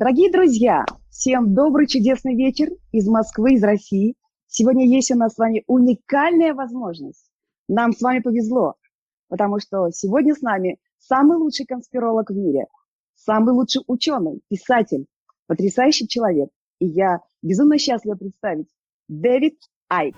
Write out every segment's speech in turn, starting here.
Дорогие друзья, всем добрый чудесный вечер из Москвы, из России. Сегодня есть у нас с вами уникальная возможность. Нам с вами повезло, потому что сегодня с нами самый лучший конспиролог в мире, самый лучший ученый, писатель, потрясающий человек. И я безумно счастлива представить Дэвид Айк.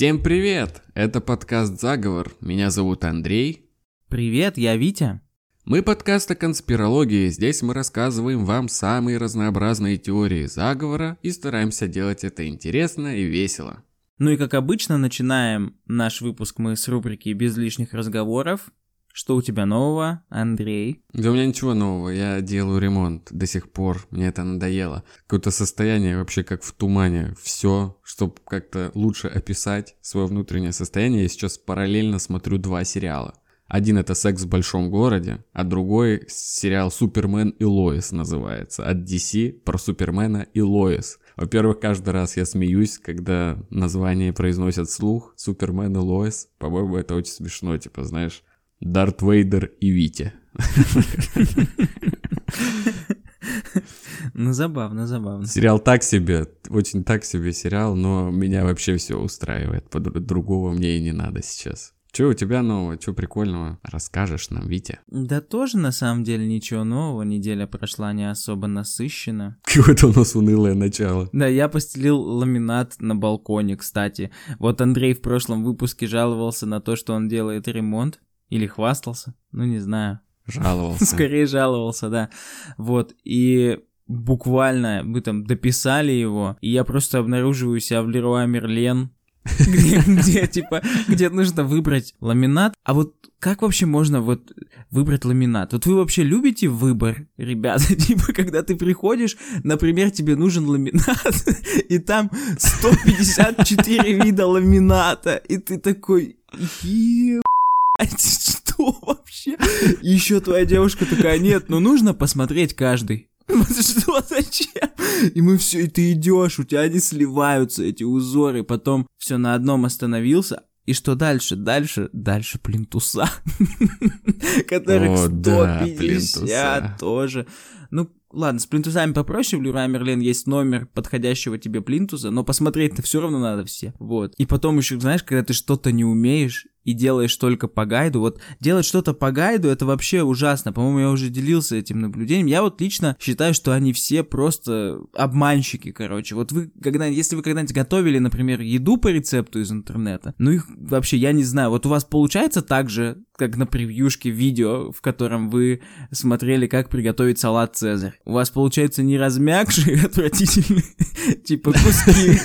Всем привет! Это подкаст «Заговор». Меня зовут Андрей. Привет, я Витя. Мы подкаст о конспирологии. Здесь мы рассказываем вам самые разнообразные теории заговора и стараемся делать это интересно и весело. Ну и как обычно, начинаем наш выпуск мы с рубрики «Без лишних разговоров». Что у тебя нового, Андрей? Да у меня ничего нового, я делаю ремонт до сих пор, мне это надоело. Какое-то состояние вообще как в тумане, все, чтобы как-то лучше описать свое внутреннее состояние, я сейчас параллельно смотрю два сериала. Один это «Секс в большом городе», а другой сериал «Супермен и Лоис» называется. От DC про Супермена и Лоис. Во-первых, каждый раз я смеюсь, когда название произносят слух «Супермен и Лоис». По-моему, это очень смешно, типа, знаешь, Дарт Вейдер и Витя. Ну, забавно, забавно. Сериал так себе, очень так себе сериал, но меня вообще все устраивает. Другого мне и не надо сейчас. Че у тебя нового, че прикольного расскажешь нам, Витя? Да тоже на самом деле ничего нового, неделя прошла не особо насыщена. Какое-то у нас унылое начало. Да, я постелил ламинат на балконе, кстати. Вот Андрей в прошлом выпуске жаловался на то, что он делает ремонт. Или хвастался, ну не знаю. Жаловался. Скорее жаловался, да. Вот, и буквально мы там дописали его, и я просто обнаруживаю себя в Леруа Мерлен, где, где, типа, где нужно выбрать ламинат. А вот как вообще можно вот выбрать ламинат? Вот вы вообще любите выбор, ребята? Типа, когда ты приходишь, например, тебе нужен ламинат, и там 154 вида ламината, и ты такой, еб что вообще? Еще твоя девушка такая, нет, ну нужно посмотреть каждый. Что, зачем? И мы все, и ты идешь, у тебя они сливаются, эти узоры, потом все на одном остановился, и что дальше? Дальше, дальше плинтуса, которых 150 тоже. Ну, ладно, с плинтусами попроще, в Люра Мерлен есть номер подходящего тебе плинтуса, но посмотреть-то все равно надо все. Вот. И потом еще, знаешь, когда ты что-то не умеешь, и делаешь только по гайду. Вот делать что-то по гайду это вообще ужасно. По-моему, я уже делился этим наблюдением. Я вот лично считаю, что они все просто обманщики, короче. Вот вы, когда, если вы когда-нибудь готовили, например, еду по рецепту из интернета, ну их вообще я не знаю. Вот у вас получается так же, как на превьюшке видео, в котором вы смотрели, как приготовить салат Цезарь. У вас получается не размягший, отвратительный, типа куски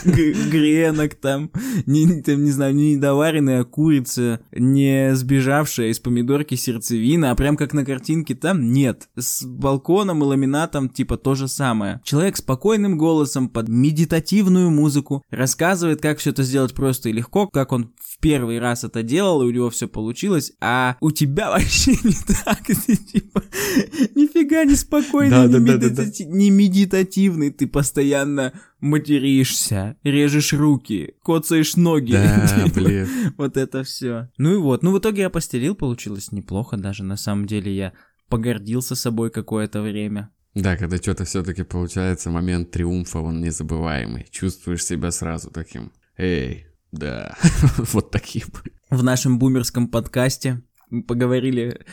гренок там, не, там, не знаю, не недоваренная курица, не сбежавшая из помидорки сердцевина, а прям как на картинке там нет. С балконом и ламинатом типа то же самое. Человек спокойным голосом под медитативную музыку рассказывает, как все это сделать просто и легко, как он в первый раз это делал, и у него все получилось, а у тебя вообще не так. Ты типа нифига не спокойный, да, не, да, медитати... да, да, да. не медитативный, ты постоянно материшься, режешь руки, коцаешь ноги. Да, блин. Вот это все. Ну и вот. Ну в итоге я постелил, получилось неплохо даже. На самом деле я погордился собой какое-то время. Да, когда что-то все-таки получается, момент триумфа, он незабываемый. Чувствуешь себя сразу таким. Эй, да, вот таким. В нашем бумерском подкасте мы поговорили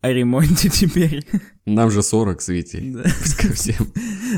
о ремонте теперь. Нам же 40 с Витей. Да. всем.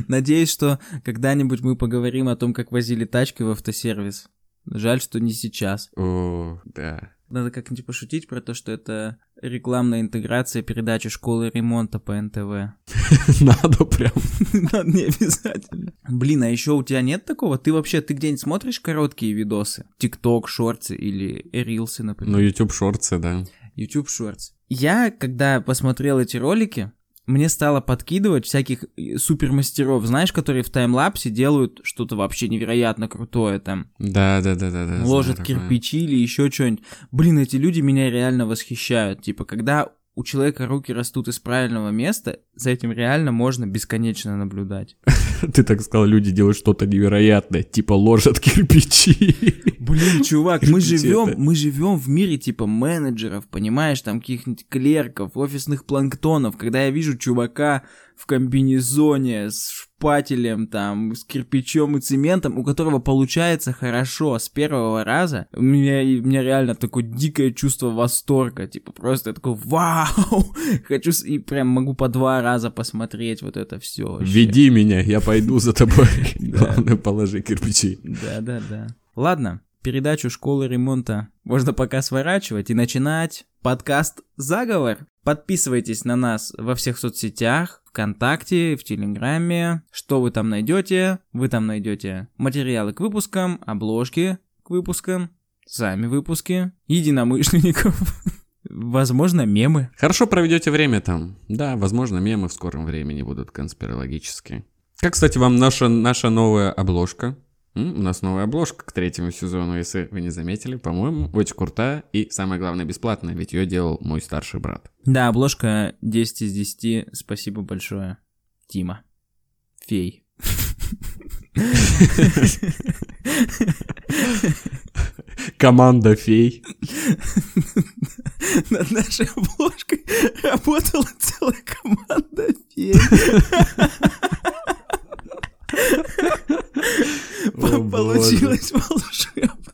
Надеюсь, что когда-нибудь мы поговорим о том, как возили тачки в автосервис. Жаль, что не сейчас. О, да. Надо как-нибудь пошутить про то, что это рекламная интеграция передачи школы ремонта по НТВ. Надо прям. Надо не обязательно. Блин, а еще у тебя нет такого? Ты вообще, ты где-нибудь смотришь короткие видосы? ТикТок, шорты или рилсы, например? Ну, YouTube шорты, да. YouTube Shorts. Я, когда посмотрел эти ролики, мне стало подкидывать всяких э, супермастеров, знаешь, которые в таймлапсе делают что-то вообще невероятно крутое там. Да, да, да, да, да. Ложат знаю кирпичи или еще что-нибудь. Блин, эти люди меня реально восхищают. Типа, когда у человека руки растут из правильного места, за этим реально можно бесконечно наблюдать. Ты так сказал, люди делают что-то невероятное, типа ложат кирпичи. Блин, чувак, мы живем, мы живем в мире типа менеджеров, понимаешь, там каких-нибудь клерков, офисных планктонов. Когда я вижу чувака в комбинезоне с шпателем, там, с кирпичом и цементом, у которого получается хорошо с первого раза, у меня, у меня реально такое дикое чувство восторга, типа просто я такой, вау, хочу, и прям могу по два раза посмотреть вот это все. Веди меня, я пойду за тобой. Главное, положи кирпичи. Да-да-да. Ладно, передачу школы ремонта можно пока сворачивать и начинать подкаст «Заговор». Подписывайтесь на нас во всех соцсетях, ВКонтакте, в Телеграме. Что вы там найдете? Вы там найдете материалы к выпускам, обложки к выпускам, сами выпуски, единомышленников, возможно, мемы. Хорошо проведете время там. Да, возможно, мемы в скором времени будут конспирологические. Как, кстати, вам наша, наша новая обложка? У нас новая обложка к третьему сезону, если вы не заметили. По-моему, очень крутая и, самое главное, бесплатная, ведь ее делал мой старший брат. Да, обложка 10 из 10. Спасибо большое, Тима. Фей. Команда фей. Над нашей обложкой работала целая команда фей. Получилось волшебно.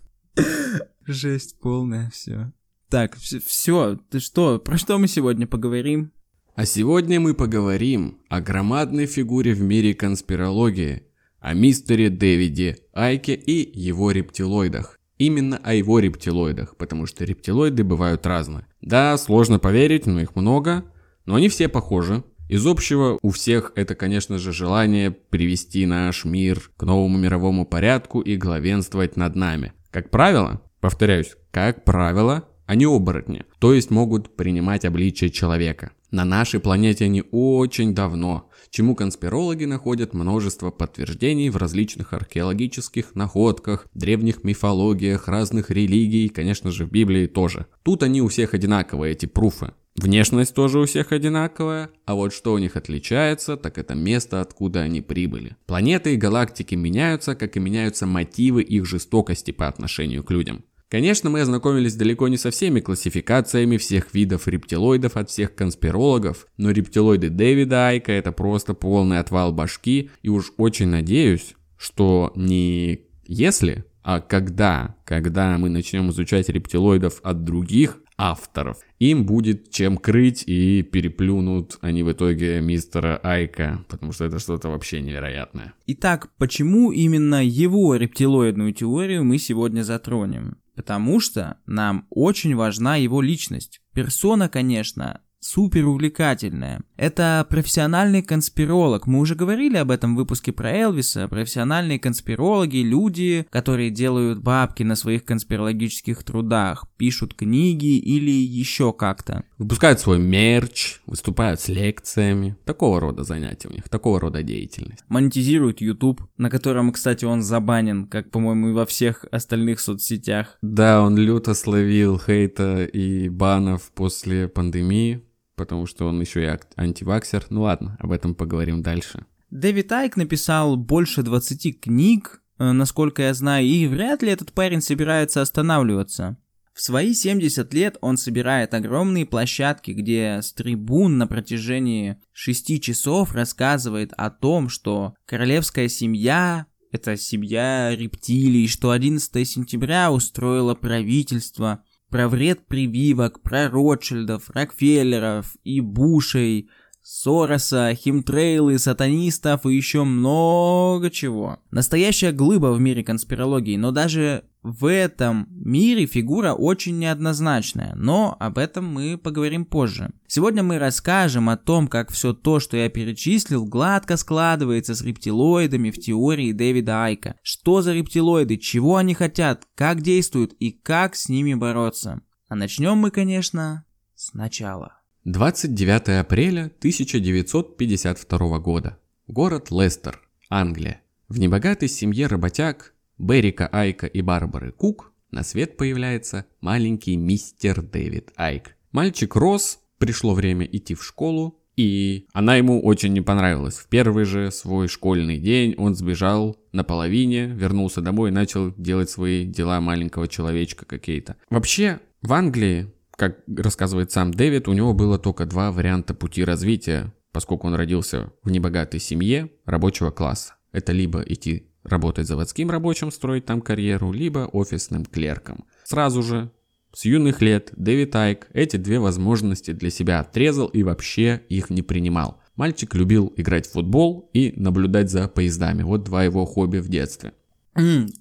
Жесть полная, все. Так, все, ты что, про что мы сегодня поговорим? А сегодня мы поговорим о громадной фигуре в мире конспирологии, о мистере Дэвиде Айке и его рептилоидах. Именно о его рептилоидах, потому что рептилоиды бывают разные. Да, сложно поверить, но их много, но они все похожи. Из общего у всех это, конечно же, желание привести наш мир к новому мировому порядку и главенствовать над нами. Как правило, повторяюсь, как правило, они оборотни, то есть могут принимать обличие человека. На нашей планете они очень давно, чему конспирологи находят множество подтверждений в различных археологических находках, древних мифологиях, разных религий, конечно же в Библии тоже. Тут они у всех одинаковые, эти пруфы. Внешность тоже у всех одинаковая, а вот что у них отличается, так это место, откуда они прибыли. Планеты и галактики меняются, как и меняются мотивы их жестокости по отношению к людям. Конечно, мы ознакомились далеко не со всеми классификациями всех видов рептилоидов от всех конспирологов, но рептилоиды Дэвида Айка это просто полный отвал башки, и уж очень надеюсь, что не если, а когда, когда мы начнем изучать рептилоидов от других авторов, им будет чем крыть и переплюнут они в итоге мистера Айка, потому что это что-то вообще невероятное. Итак, почему именно его рептилоидную теорию мы сегодня затронем? Потому что нам очень важна его личность. Персона, конечно, супер увлекательная. Это профессиональный конспиролог. Мы уже говорили об этом в выпуске про Элвиса. Профессиональные конспирологи, люди, которые делают бабки на своих конспирологических трудах, пишут книги или еще как-то. Выпускают свой мерч, выступают с лекциями. Такого рода занятия у них, такого рода деятельность. Монетизируют YouTube, на котором, кстати, он забанен, как, по-моему, и во всех остальных соцсетях. Да, он люто словил хейта и банов после пандемии, потому что он еще и ак- антиваксер. Ну ладно, об этом поговорим дальше. Дэвид Айк написал больше 20 книг, э, насколько я знаю, и вряд ли этот парень собирается останавливаться. В свои 70 лет он собирает огромные площадки, где с трибун на протяжении 6 часов рассказывает о том, что королевская семья – это семья рептилий, что 11 сентября устроило правительство, про вред прививок, про Ротшильдов, Рокфеллеров и Бушей, Сороса, химтрейлы, сатанистов и еще много чего. Настоящая глыба в мире конспирологии, но даже в этом мире фигура очень неоднозначная, но об этом мы поговорим позже. Сегодня мы расскажем о том, как все то, что я перечислил, гладко складывается с рептилоидами в теории Дэвида Айка. Что за рептилоиды, чего они хотят, как действуют и как с ними бороться. А начнем мы, конечно, сначала. 29 апреля 1952 года. Город Лестер, Англия. В небогатой семье работяг Берика Айка и Барбары Кук на свет появляется маленький мистер Дэвид Айк. Мальчик рос, пришло время идти в школу, и она ему очень не понравилась. В первый же свой школьный день он сбежал на половине, вернулся домой и начал делать свои дела маленького человечка какие-то. Вообще, в Англии как рассказывает сам Дэвид, у него было только два варианта пути развития, поскольку он родился в небогатой семье рабочего класса. Это либо идти работать заводским рабочим, строить там карьеру, либо офисным клерком. Сразу же, с юных лет, Дэвид Айк эти две возможности для себя отрезал и вообще их не принимал. Мальчик любил играть в футбол и наблюдать за поездами. Вот два его хобби в детстве.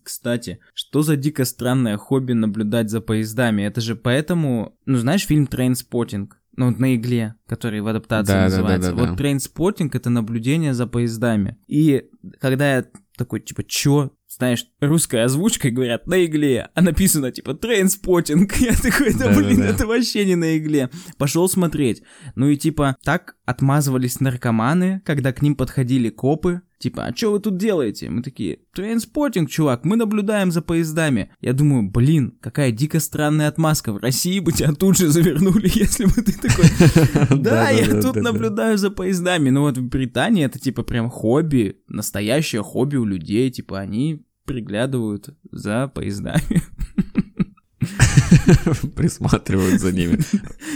Кстати, что за дико странное хобби наблюдать за поездами? Это же поэтому, ну знаешь фильм «Trainspotting»? Ну, на игле, который в адаптации да, называется. Да, да, да, вот trainspotting — это наблюдение за поездами. И когда я такой, типа, чё? знаешь, русская озвучка, говорят, на игле, а написано, типа, trainspotting. Я такой, да, да блин, да, да. это вообще не на игле. Пошел смотреть. Ну и, типа, так отмазывались наркоманы, когда к ним подходили копы, Типа, а что вы тут делаете? Мы такие, trainspotting, чувак, мы наблюдаем за поездами. Я думаю, блин, какая дико странная отмазка. В России бы тебя тут же завернули, если бы ты такой, да, я тут наблюдаю за поездами. Ну вот в Британии это типа прям хобби, настоящее хобби у людей. Типа они приглядывают за поездами. Присматривают за ними.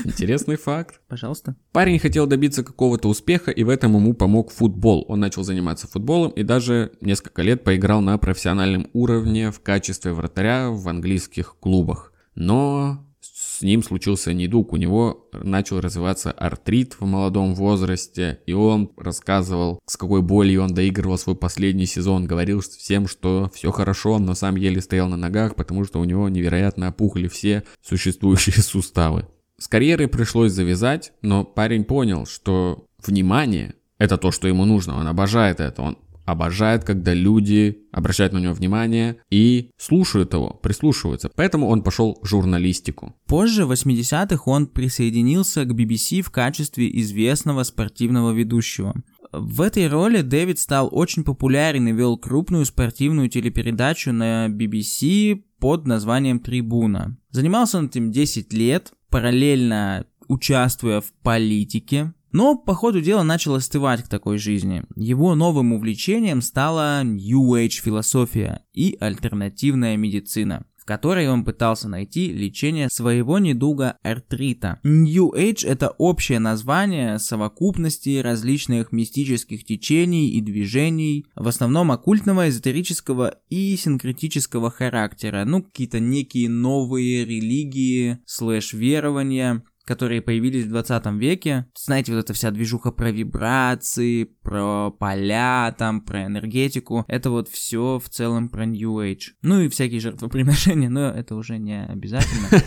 Интересный факт. Пожалуйста. Парень хотел добиться какого-то успеха, и в этом ему помог футбол. Он начал заниматься футболом и даже несколько лет поиграл на профессиональном уровне в качестве вратаря в английских клубах. Но с ним случился недуг, у него начал развиваться артрит в молодом возрасте, и он рассказывал, с какой болью он доигрывал свой последний сезон, говорил всем, что все хорошо, но сам еле стоял на ногах, потому что у него невероятно опухли все существующие суставы. С карьерой пришлось завязать, но парень понял, что внимание – это то, что ему нужно, он обожает это, он обожает, когда люди обращают на него внимание и слушают его, прислушиваются. Поэтому он пошел в журналистику. Позже, в 80-х, он присоединился к BBC в качестве известного спортивного ведущего. В этой роли Дэвид стал очень популярен и вел крупную спортивную телепередачу на BBC под названием «Трибуна». Занимался он этим 10 лет, параллельно участвуя в политике, но по ходу дела начал остывать к такой жизни. Его новым увлечением стала New Age философия и альтернативная медицина в которой он пытался найти лечение своего недуга артрита. New Age – это общее название совокупности различных мистических течений и движений, в основном оккультного, эзотерического и синкретического характера, ну, какие-то некие новые религии, слэш-верования, которые появились в 20 веке. Знаете, вот эта вся движуха про вибрации, про поля, там, про энергетику. Это вот все в целом про New Age. Ну и всякие жертвоприношения, но это уже не обязательно.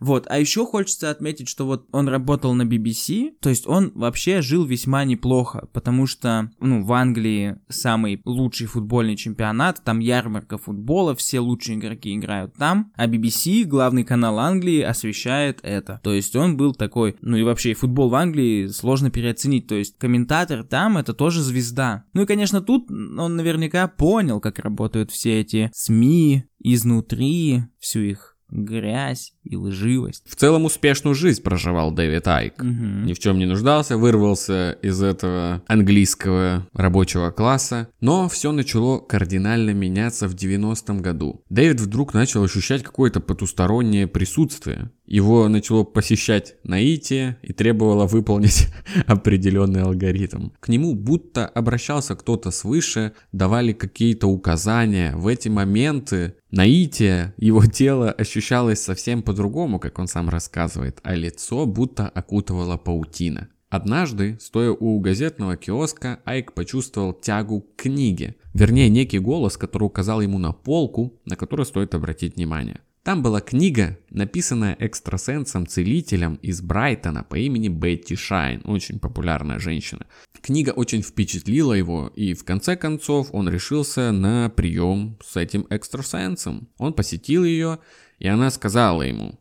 Вот, а еще хочется отметить, что вот он работал на BBC, то есть он вообще жил весьма неплохо, потому что, ну, в Англии самый лучший футбольный чемпионат, там ярмарка футбола, все лучшие игроки играют там, а BBC, главный канал Англии, освещает это. То есть он он был такой, ну и вообще и футбол в Англии сложно переоценить, то есть комментатор там это тоже звезда. Ну и конечно тут он наверняка понял, как работают все эти СМИ изнутри, всю их грязь и лживость. В целом успешную жизнь проживал Дэвид Айк. Угу. Ни в чем не нуждался, вырвался из этого английского рабочего класса. Но все начало кардинально меняться в 90-м году. Дэвид вдруг начал ощущать какое-то потустороннее присутствие. Его начало посещать наитие и требовало выполнить определенный алгоритм. К нему будто обращался кто-то свыше, давали какие-то указания. В эти моменты наитие, его тело ощущалось совсем по-другому, как он сам рассказывает, а лицо будто окутывала паутина. Однажды, стоя у газетного киоска, Айк почувствовал тягу к книге, вернее некий голос, который указал ему на полку, на которую стоит обратить внимание. Там была книга, написанная экстрасенсом-целителем из Брайтона по имени Бетти Шайн, очень популярная женщина. Книга очень впечатлила его, и в конце концов он решился на прием с этим экстрасенсом. Он посетил ее, и она сказала ему,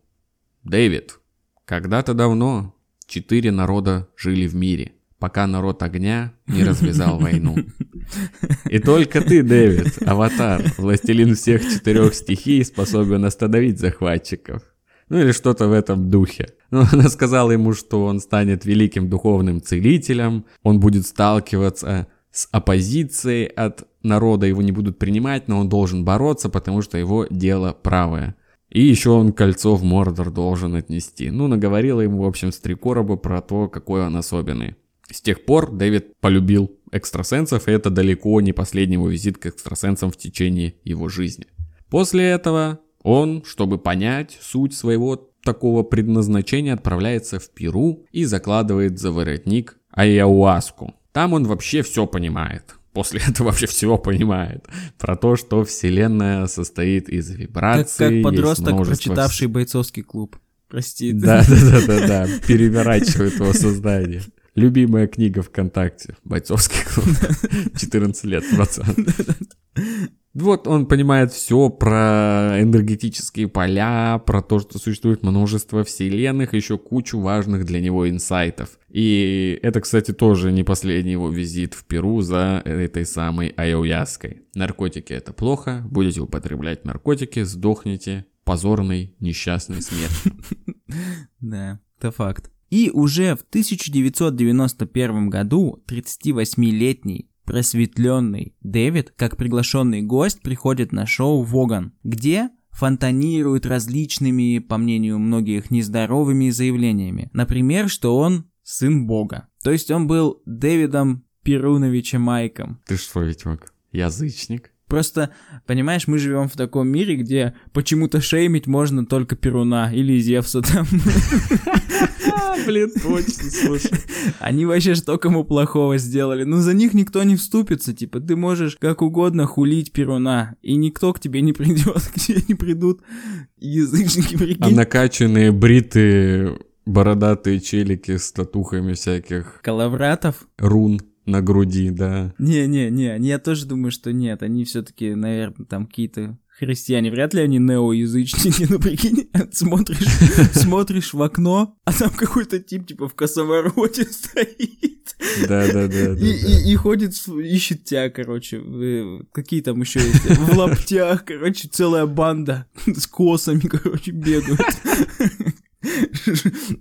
«Дэвид, когда-то давно четыре народа жили в мире, пока народ огня не развязал войну. И только ты, Дэвид, аватар, властелин всех четырех стихий, способен остановить захватчиков. Ну или что-то в этом духе. Но она сказала ему, что он станет великим духовным целителем, он будет сталкиваться с оппозицией от народа, его не будут принимать, но он должен бороться, потому что его дело правое. И еще он кольцо в Мордор должен отнести. Ну, наговорила ему, в общем, с три короба про то, какой он особенный. С тех пор Дэвид полюбил экстрасенсов, и это далеко не последний его визит к экстрасенсам в течение его жизни. После этого он, чтобы понять суть своего такого предназначения, отправляется в Перу и закладывает за воротник Айауаску. Там он вообще все понимает. После этого вообще все понимает. Про то, что Вселенная состоит из вибраций. Как, как подросток, множество... прочитавший бойцовский клуб. Прости. Да, да, да, да, да. Переворачивает его создание. Любимая книга ВКонтакте. Бойцовский клуб. 14 лет, пацан. Вот он понимает все про энергетические поля, про то, что существует множество вселенных, еще кучу важных для него инсайтов. И это, кстати, тоже не последний его визит в Перу за этой самой Айояской. Наркотики это плохо, будете употреблять наркотики, сдохнете позорной несчастной смертью. Да, это факт. И уже в 1991 году 38-летний просветленный Дэвид, как приглашенный гость, приходит на шоу «Воган», где фонтанирует различными, по мнению многих, нездоровыми заявлениями. Например, что он сын бога. То есть он был Дэвидом Перуновичем Майком. Ты что, Витек, язычник? Просто, понимаешь, мы живем в таком мире, где почему-то шеймить можно только Перуна или Зевса там. Блин, точно, слушай. Они вообще что кому плохого сделали? Ну, за них никто не вступится, типа, ты можешь как угодно хулить Перуна, и никто к тебе не придет, к тебе не придут язычники, прикинь. А накачанные бритые бородатые челики с татухами всяких... Калавратов? Рун на груди, да. Не-не-не, я тоже думаю, что нет, они все-таки, наверное, там какие-то христиане, вряд ли они неоязычники, ну прикинь, смотришь, смотришь в окно, а там какой-то тип типа в косовороте стоит. Да-да-да. И, и, и ходит, ищет тебя, короче, какие там еще есть, в лаптях, короче, целая банда с косами, короче, бегают.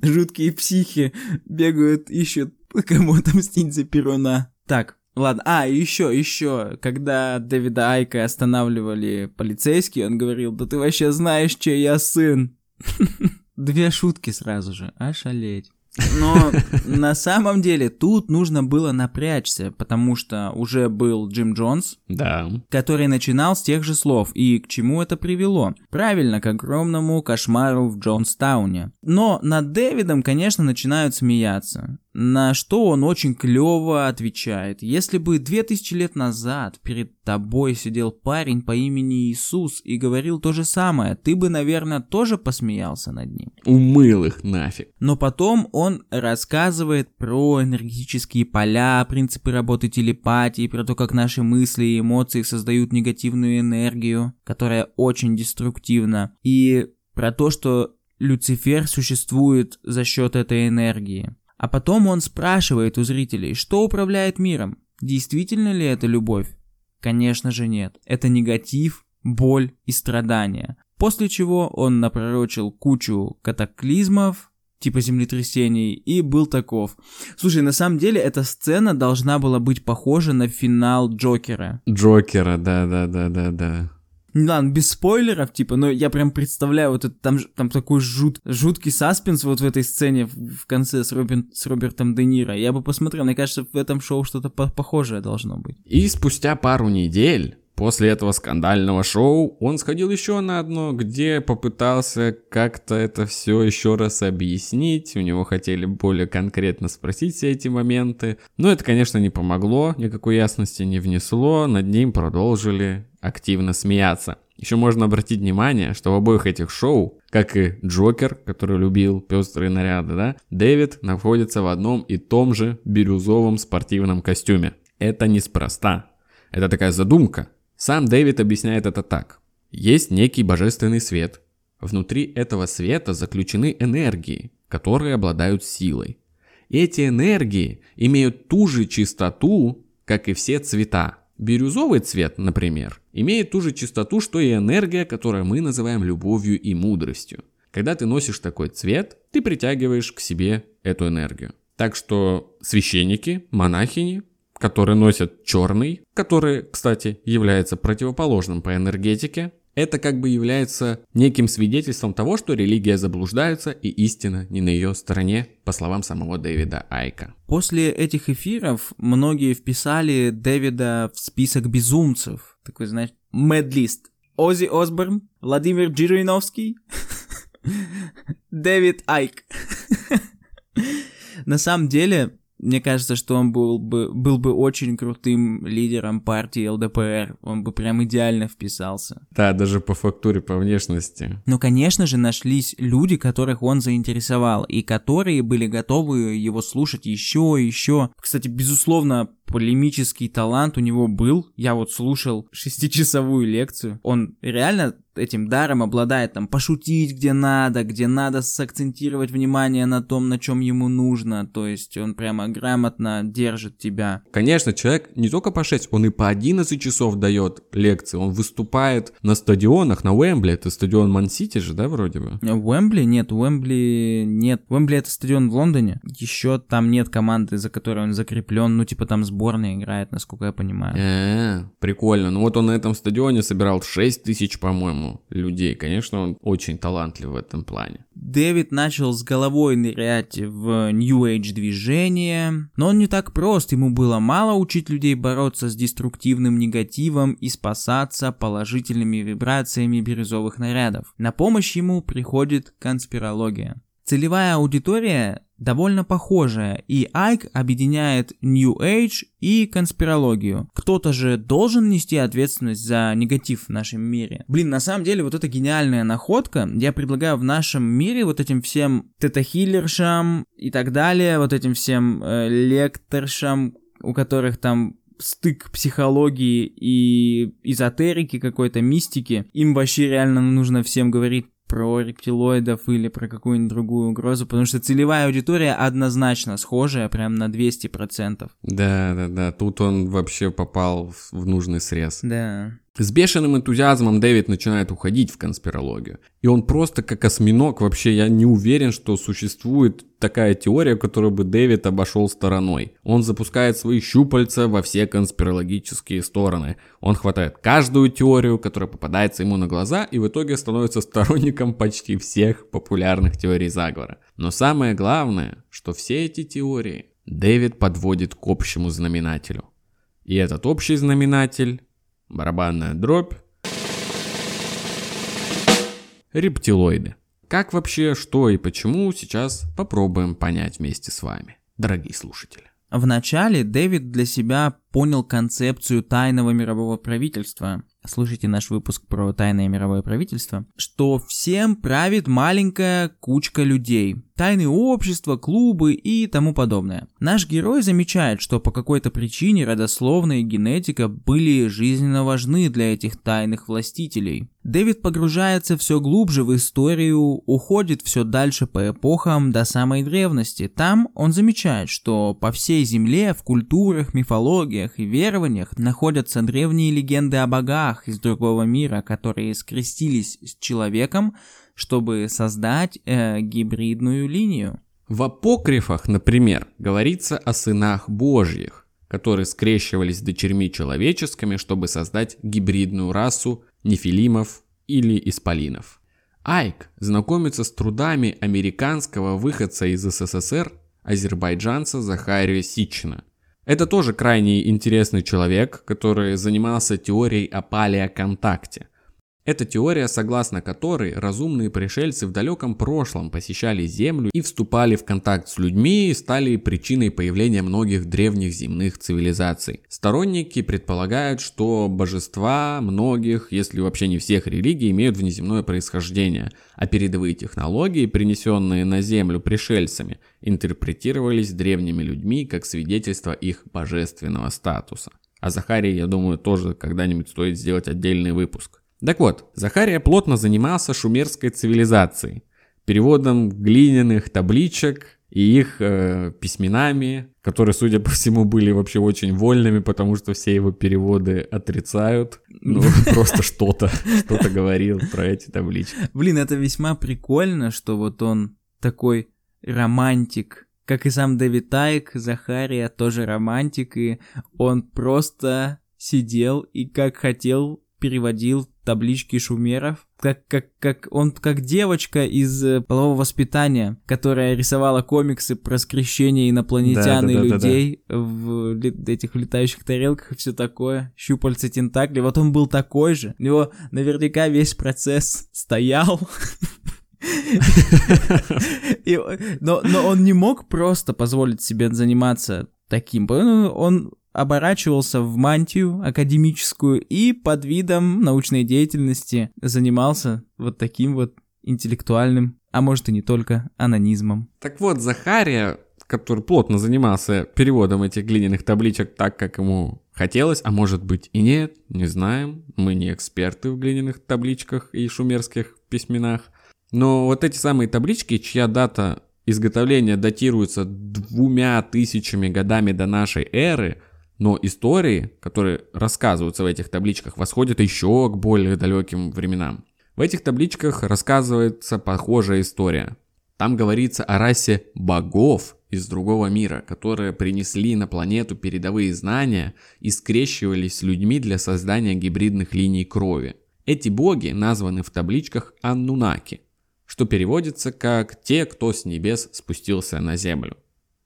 Жуткие психи бегают, ищут, кому отомстить за Перуна. Так, Ладно, а, еще, еще, когда Дэвида Айка останавливали полицейские, он говорил, да ты вообще знаешь, чей я сын. Две шутки сразу же, ошалеть. Но на самом деле тут нужно было напрячься, потому что уже был Джим Джонс, да. который начинал с тех же слов. И к чему это привело? Правильно, к огромному кошмару в Джонстауне. Но над Дэвидом, конечно, начинают смеяться. На что он очень клево отвечает. Если бы две тысячи лет назад перед тобой сидел парень по имени Иисус и говорил то же самое, ты бы, наверное, тоже посмеялся над ним. Умыл их нафиг. Но потом он рассказывает про энергетические поля, принципы работы телепатии, про то, как наши мысли и эмоции создают негативную энергию, которая очень деструктивна, и про то, что Люцифер существует за счет этой энергии. А потом он спрашивает у зрителей, что управляет миром? Действительно ли это любовь? Конечно же нет. Это негатив, боль и страдания. После чего он напророчил кучу катаклизмов, типа землетрясений, и был таков. Слушай, на самом деле эта сцена должна была быть похожа на финал Джокера. Джокера, да-да-да-да-да. Не ладно, без спойлеров, типа, но я прям представляю, вот это там, там такой жут, жуткий саспенс вот в этой сцене в, в конце с, Робин, с Робертом Де Ниро. Я бы посмотрел, мне кажется, в этом шоу что-то по похожее должно быть. И спустя пару недель После этого скандального шоу он сходил еще на одно, где попытался как-то это все еще раз объяснить. У него хотели более конкретно спросить все эти моменты. Но это, конечно, не помогло, никакой ясности не внесло. Над ним продолжили активно смеяться. Еще можно обратить внимание, что в обоих этих шоу, как и Джокер, который любил пестрые наряды, да, Дэвид находится в одном и том же бирюзовом спортивном костюме. Это неспроста. Это такая задумка, сам Дэвид объясняет это так. Есть некий божественный свет. Внутри этого света заключены энергии, которые обладают силой. Эти энергии имеют ту же чистоту, как и все цвета. Бирюзовый цвет, например, имеет ту же чистоту, что и энергия, которую мы называем любовью и мудростью. Когда ты носишь такой цвет, ты притягиваешь к себе эту энергию. Так что священники, монахини, которые носят черный, который, кстати, является противоположным по энергетике, это как бы является неким свидетельством того, что религия заблуждается и истина не на ее стороне, по словам самого Дэвида Айка. После этих эфиров многие вписали Дэвида в список безумцев. Такой, знаешь, медлист. Ози Осборн, Владимир Джириновский, Дэвид Айк. На самом деле, мне кажется, что он был бы, был бы очень крутым лидером партии ЛДПР. Он бы прям идеально вписался. Да, даже по фактуре, по внешности. Но, конечно же, нашлись люди, которых он заинтересовал, и которые были готовы его слушать еще и еще. Кстати, безусловно, полемический талант у него был. Я вот слушал шестичасовую лекцию. Он реально этим даром обладает, там, пошутить где надо, где надо сакцентировать внимание на том, на чем ему нужно, то есть он прямо грамотно держит тебя. Конечно, человек не только по 6, он и по 11 часов дает лекции, он выступает на стадионах, на Уэмбли, это стадион Ман-Сити же, да, вроде бы? Уэмбли? Нет, Уэмбли нет. Уэмбли это стадион в Лондоне, еще там нет команды, за которой он закреплен, ну, типа там сборная играет, насколько я понимаю. Э, прикольно, ну вот он на этом стадионе собирал 6 тысяч, по-моему, людей. Конечно, он очень талантлив в этом плане. Дэвид начал с головой нырять в New Age движение, но он не так прост, ему было мало учить людей бороться с деструктивным негативом и спасаться положительными вибрациями бирюзовых нарядов. На помощь ему приходит конспирология. Целевая аудитория довольно похожая, и Айк объединяет New Age и конспирологию. Кто-то же должен нести ответственность за негатив в нашем мире. Блин, на самом деле вот эта гениальная находка, я предлагаю в нашем мире вот этим всем тетахиллершам и так далее, вот этим всем э, лекторшам, у которых там стык психологии и эзотерики какой-то, мистики, им вообще реально нужно всем говорить про рептилоидов или про какую-нибудь другую угрозу, потому что целевая аудитория однозначно схожая, прям на 200%. Да, да, да, тут он вообще попал в нужный срез. Да. С бешеным энтузиазмом Дэвид начинает уходить в конспирологию. И он просто как осьминог, вообще я не уверен, что существует такая теория, которую бы Дэвид обошел стороной. Он запускает свои щупальца во все конспирологические стороны. Он хватает каждую теорию, которая попадается ему на глаза, и в итоге становится сторонником почти всех популярных теорий заговора. Но самое главное, что все эти теории Дэвид подводит к общему знаменателю. И этот общий знаменатель барабанная дробь, рептилоиды. Как вообще, что и почему, сейчас попробуем понять вместе с вами, дорогие слушатели. Вначале Дэвид для себя понял концепцию тайного мирового правительства, слушайте наш выпуск про тайное мировое правительство, что всем правит маленькая кучка людей. Тайные общества, клубы и тому подобное. Наш герой замечает, что по какой-то причине родословная и генетика были жизненно важны для этих тайных властителей. Дэвид погружается все глубже в историю, уходит все дальше по эпохам до самой древности. Там он замечает, что по всей земле в культурах, мифологиях и верованиях находятся древние легенды о богах, из другого мира, которые скрестились с человеком, чтобы создать э, гибридную линию. В апокрифах, например, говорится о сынах Божьих, которые скрещивались с дочерьми человеческими, чтобы создать гибридную расу нефилимов или исполинов. Айк знакомится с трудами американского выходца из СССР, азербайджанца Захария Сичина – это тоже крайне интересный человек, который занимался теорией о палеоконтакте. Это теория, согласно которой разумные пришельцы в далеком прошлом посещали Землю и вступали в контакт с людьми и стали причиной появления многих древних земных цивилизаций. Сторонники предполагают, что божества многих, если вообще не всех религий, имеют внеземное происхождение, а передовые технологии, принесенные на Землю пришельцами, интерпретировались древними людьми как свидетельство их божественного статуса. А Захарии, я думаю, тоже когда-нибудь стоит сделать отдельный выпуск. Так вот, Захария плотно занимался шумерской цивилизацией. переводом глиняных табличек и их э, письменами, которые, судя по всему, были вообще очень вольными, потому что все его переводы отрицают. Ну, просто что-то, что-то говорил про эти таблички. Блин, это весьма прикольно, что вот он такой романтик, как и сам Дэвид Тайк, Захария тоже романтик, и он просто сидел и как хотел переводил таблички шумеров, как, как, как он как девочка из э, полового воспитания, которая рисовала комиксы про скрещение инопланетян да, да, и да, людей да, да. в этих летающих тарелках и все такое, щупальца тентакли. Вот он был такой же. У него наверняка весь процесс стоял. но, но он не мог просто позволить себе заниматься таким. Он оборачивался в мантию академическую и под видом научной деятельности занимался вот таким вот интеллектуальным, а может и не только, анонизмом. Так вот, Захария, который плотно занимался переводом этих глиняных табличек так, как ему хотелось, а может быть и нет, не знаем, мы не эксперты в глиняных табличках и шумерских письменах. Но вот эти самые таблички, чья дата изготовления датируется двумя тысячами годами до нашей эры – но истории, которые рассказываются в этих табличках, восходят еще к более далеким временам. В этих табличках рассказывается похожая история. Там говорится о расе богов из другого мира, которые принесли на планету передовые знания и скрещивались с людьми для создания гибридных линий крови. Эти боги названы в табличках Аннунаки, что переводится как «те, кто с небес спустился на землю».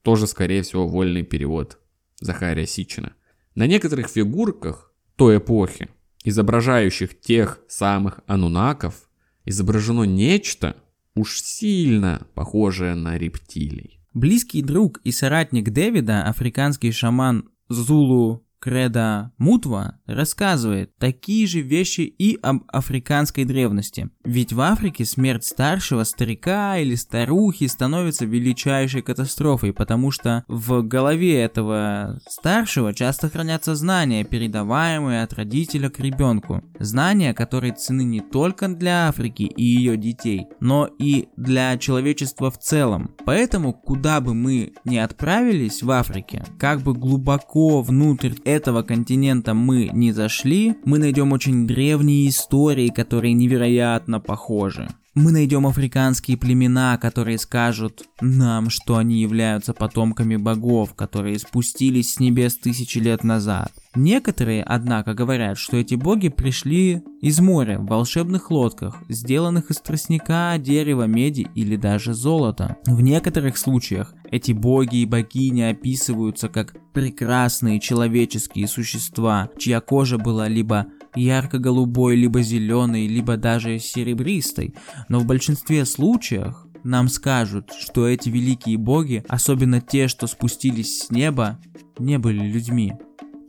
Тоже, скорее всего, вольный перевод Захария Сичина. На некоторых фигурках той эпохи, изображающих тех самых анунаков, изображено нечто уж сильно похожее на рептилий. Близкий друг и соратник Дэвида, африканский шаман Зулу Креда Мутва рассказывает такие же вещи и об африканской древности. Ведь в Африке смерть старшего старика или старухи становится величайшей катастрофой, потому что в голове этого старшего часто хранятся знания, передаваемые от родителя к ребенку. Знания, которые цены не только для Африки и ее детей, но и для человечества в целом. Поэтому, куда бы мы ни отправились в Африке, как бы глубоко внутрь этого континента мы не зашли, мы найдем очень древние истории, которые невероятно похожи. Мы найдем африканские племена, которые скажут нам, что они являются потомками богов, которые спустились с небес тысячи лет назад. Некоторые, однако, говорят, что эти боги пришли из моря в волшебных лодках, сделанных из тростника, дерева, меди или даже золота. В некоторых случаях эти боги и богини описываются как прекрасные человеческие существа, чья кожа была либо ярко-голубой, либо зеленой, либо даже серебристой, но в большинстве случаев нам скажут, что эти великие боги, особенно те, что спустились с неба, не были людьми.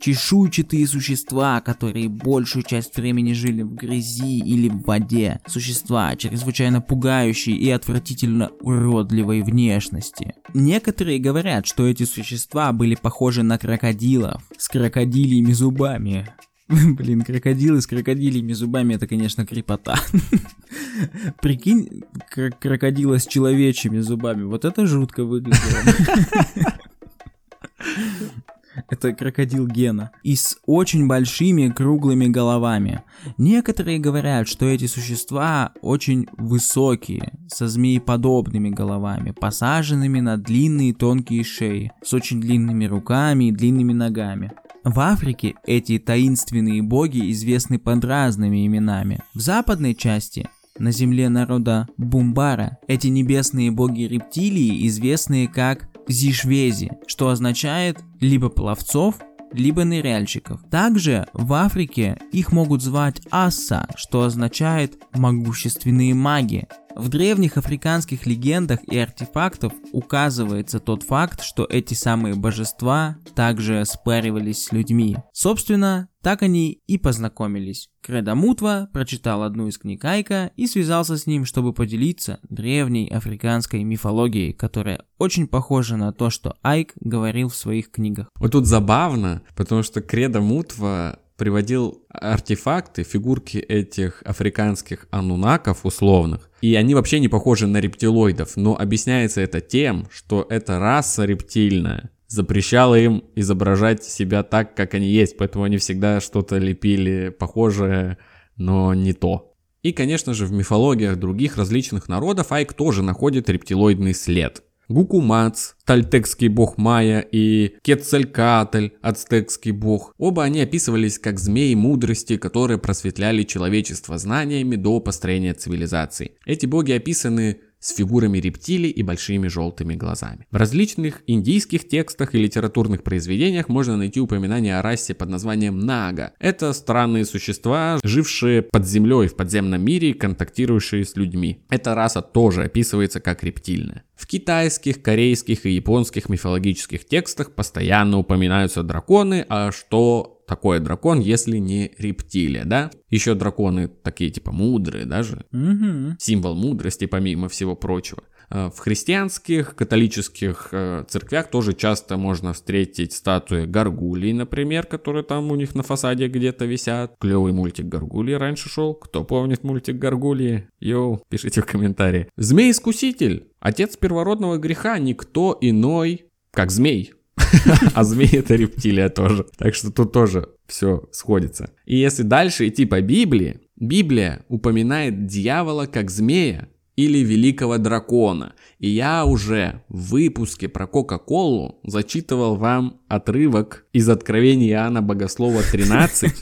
Чешуйчатые существа, которые большую часть времени жили в грязи или в воде. Существа чрезвычайно пугающие и отвратительно уродливой внешности. Некоторые говорят, что эти существа были похожи на крокодилов с крокодильями зубами. Блин, крокодилы с крокодильями зубами, это, конечно, крепота. Прикинь, крокодила с человечьими зубами. Вот это жутко выглядело. Это крокодил Гена. И с очень большими круглыми головами. Некоторые говорят, что эти существа очень высокие, со змееподобными головами, посаженными на длинные тонкие шеи, с очень длинными руками и длинными ногами. В Африке эти таинственные боги известны под разными именами. В западной части на земле народа Бумбара эти небесные боги-рептилии известны как Зишвези, что означает либо пловцов, либо ныряльщиков. Также в Африке их могут звать Асса, что означает могущественные маги. В древних африканских легендах и артефактах указывается тот факт, что эти самые божества также спаривались с людьми. Собственно, так они и познакомились. Кредо Мутва прочитал одну из книг Айка и связался с ним, чтобы поделиться древней африканской мифологией, которая очень похожа на то, что Айк говорил в своих книгах. Вот тут забавно, потому что Кредо Мутва приводил артефакты, фигурки этих африканских анунаков условных. И они вообще не похожи на рептилоидов, но объясняется это тем, что эта раса рептильная запрещала им изображать себя так, как они есть, поэтому они всегда что-то лепили похожее, но не то. И, конечно же, в мифологиях других различных народов Айк тоже находит рептилоидный след. Гукумац, тальтекский бог Майя и Кетцалькатль, ацтекский бог. Оба они описывались как змеи мудрости, которые просветляли человечество знаниями до построения цивилизации. Эти боги описаны с фигурами рептилий и большими желтыми глазами. В различных индийских текстах и литературных произведениях можно найти упоминание о расе под названием Нага. Это странные существа, жившие под землей в подземном мире и контактирующие с людьми. Эта раса тоже описывается как рептильная. В китайских, корейских и японских мифологических текстах постоянно упоминаются драконы, а что такое дракон, если не рептилия, да? Еще драконы такие типа мудрые даже. Угу. Символ мудрости помимо всего прочего. Э, в христианских, католических э, церквях тоже часто можно встретить статуи горгулей, например, которые там у них на фасаде где-то висят. Клевый мультик Горгулии раньше шел. Кто помнит мультик Горгулии? Йоу, пишите в комментарии. Змей-искуситель. Отец первородного греха никто иной, как змей. А змей это рептилия тоже. Так что тут тоже все сходится. И если дальше идти по Библии, Библия упоминает дьявола как змея или великого дракона. И я уже в выпуске про Кока-Колу зачитывал вам отрывок из Откровения Иоанна Богослова 13,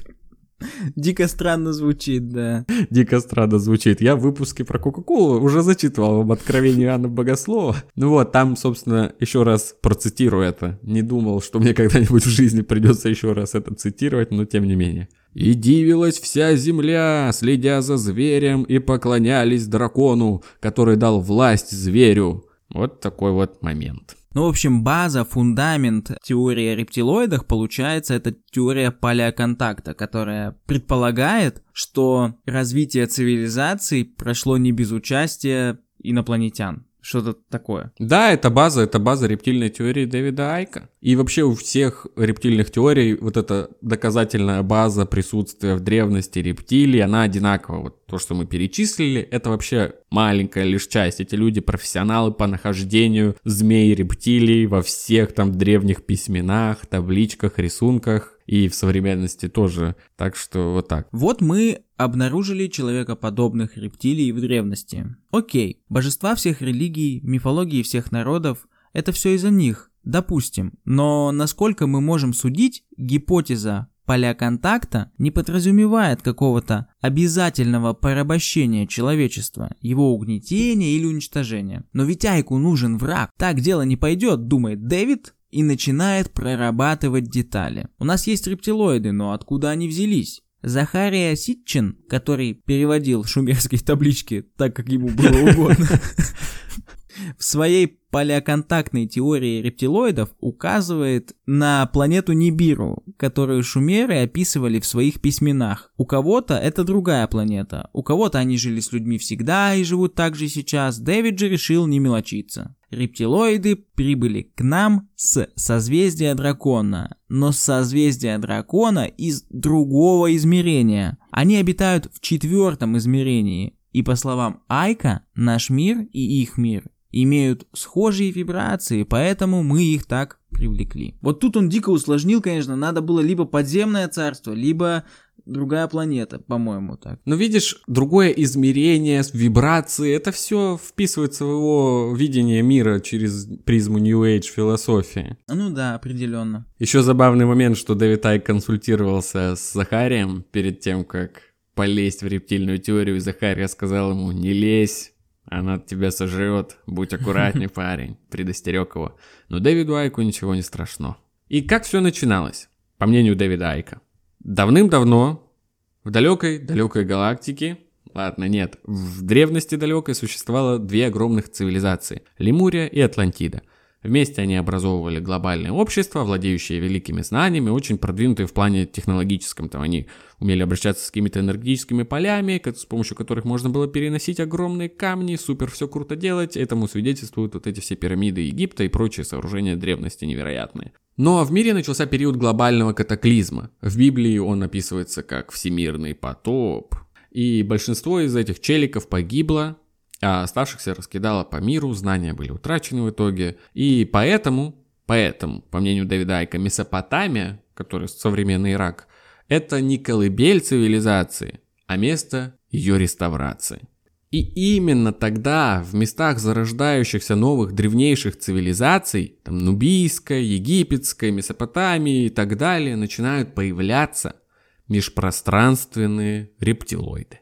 Дико странно звучит, да. Дико странно звучит. Я в выпуске про Кока-Колу уже зачитывал вам откровение Иоанна Богослова. Ну вот, там, собственно, еще раз процитирую это. Не думал, что мне когда-нибудь в жизни придется еще раз это цитировать, но тем не менее. «И дивилась вся земля, следя за зверем, и поклонялись дракону, который дал власть зверю». Вот такой вот момент. Ну, в общем, база, фундамент теории о рептилоидах получается это теория палеоконтакта, которая предполагает, что развитие цивилизаций прошло не без участия инопланетян что-то такое. Да, это база, это база рептильной теории Дэвида Айка. И вообще у всех рептильных теорий вот эта доказательная база присутствия в древности рептилий, она одинакова. Вот то, что мы перечислили, это вообще маленькая лишь часть. Эти люди профессионалы по нахождению змей рептилий во всех там древних письменах, табличках, рисунках и в современности тоже. Так что вот так. Вот мы обнаружили человекоподобных рептилий в древности. Окей, божества всех религий, мифологии всех народов – это все из-за них, допустим. Но насколько мы можем судить, гипотеза поля контакта не подразумевает какого-то обязательного порабощения человечества, его угнетения или уничтожения. Но ведь Айку нужен враг. Так дело не пойдет, думает Дэвид, и начинает прорабатывать детали. У нас есть рептилоиды, но откуда они взялись? Захария Ситчин, который переводил шумерские таблички так, как ему было угодно, в своей палеоконтактной теории рептилоидов указывает на планету Нибиру, которую шумеры описывали в своих письменах. У кого-то это другая планета, у кого-то они жили с людьми всегда и живут так же сейчас, Дэвид же решил не мелочиться. Рептилоиды прибыли к нам с созвездия дракона, но с созвездия дракона из другого измерения. Они обитают в четвертом измерении, и по словам Айка, наш мир и их мир имеют схожие вибрации, поэтому мы их так привлекли. Вот тут он дико усложнил, конечно, надо было либо подземное царство, либо другая планета, по-моему, так. Но видишь, другое измерение, вибрации, это все вписывается в его видение мира через призму New Age философии. Ну да, определенно. Еще забавный момент, что Дэвид Айк консультировался с Захарием перед тем, как полезть в рептильную теорию, и Захария сказал ему, не лезь, она тебя сожрет, будь аккуратней, парень, предостерег его. Но Дэвиду Айку ничего не страшно. И как все начиналось, по мнению Дэвида Айка? Давным-давно, в далекой-далекой галактике, ладно, нет, в древности далекой существовало две огромных цивилизации – Лемурия и Атлантида. Вместе они образовывали глобальное общество, владеющее великими знаниями, очень продвинутые в плане технологическом. Там они умели обращаться с какими-то энергетическими полями, с помощью которых можно было переносить огромные камни, супер все круто делать. Этому свидетельствуют вот эти все пирамиды Египта и прочие сооружения древности невероятные. Но в мире начался период глобального катаклизма. В Библии он описывается как всемирный потоп. И большинство из этих челиков погибло, а оставшихся раскидало по миру, знания были утрачены в итоге. И поэтому, поэтому, по мнению Дэвида Айка, Месопотамия, который современный Ирак, это не колыбель цивилизации, а место ее реставрации. И именно тогда в местах зарождающихся новых древнейших цивилизаций, там Нубийская, Египетская, Месопотамия и так далее, начинают появляться межпространственные рептилоиды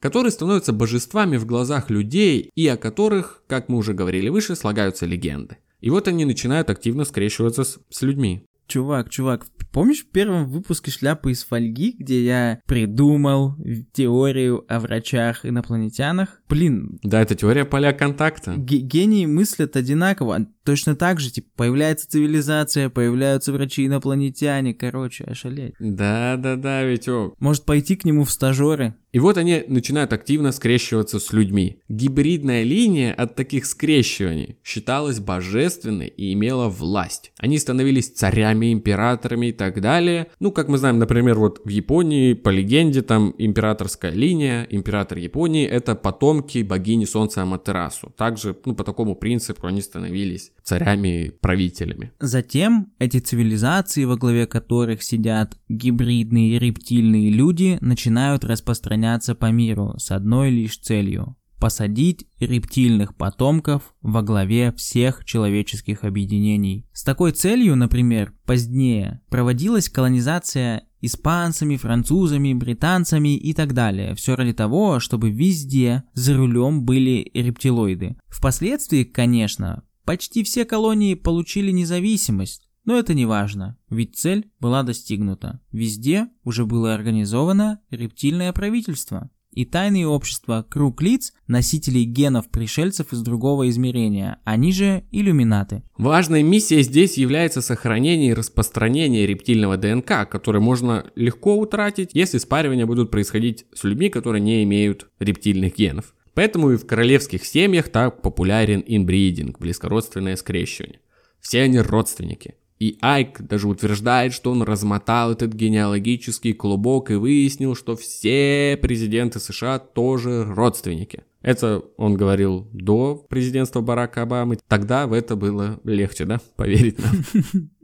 которые становятся божествами в глазах людей и о которых, как мы уже говорили выше, слагаются легенды. И вот они начинают активно скрещиваться с, с людьми. Чувак, чувак, помнишь в первом выпуске «Шляпы из фольги», где я придумал теорию о врачах-инопланетянах? Блин. Да, это теория поля контакта. Гении мыслят одинаково. Точно так же, типа, появляется цивилизация, появляются врачи-инопланетяне, короче, ошалеть. Да-да-да, о. Может пойти к нему в стажеры? И вот они начинают активно скрещиваться с людьми. Гибридная линия от таких скрещиваний считалась божественной и имела власть. Они становились царями, императорами и так далее. Ну, как мы знаем, например, вот в Японии, по легенде, там императорская линия, император Японии — это потомки богини солнца Аматерасу. Также, ну, по такому принципу они становились царями, правителями. Затем эти цивилизации, во главе которых сидят гибридные рептильные люди, начинают распространяться по миру с одной лишь целью – посадить рептильных потомков во главе всех человеческих объединений. С такой целью, например, позднее проводилась колонизация испанцами, французами, британцами и так далее. Все ради того, чтобы везде за рулем были рептилоиды. Впоследствии, конечно, Почти все колонии получили независимость, но это не важно, ведь цель была достигнута. Везде уже было организовано рептильное правительство и тайные общества, круг лиц, носителей генов пришельцев из другого измерения, они же иллюминаты. Важной миссией здесь является сохранение и распространение рептильного ДНК, которое можно легко утратить, если спаривания будут происходить с людьми, которые не имеют рептильных генов. Поэтому и в королевских семьях так популярен инбридинг, близкородственное скрещивание. Все они родственники. И Айк даже утверждает, что он размотал этот генеалогический клубок и выяснил, что все президенты США тоже родственники. Это он говорил до президентства Барака Обамы. Тогда в это было легче, да, поверить нам.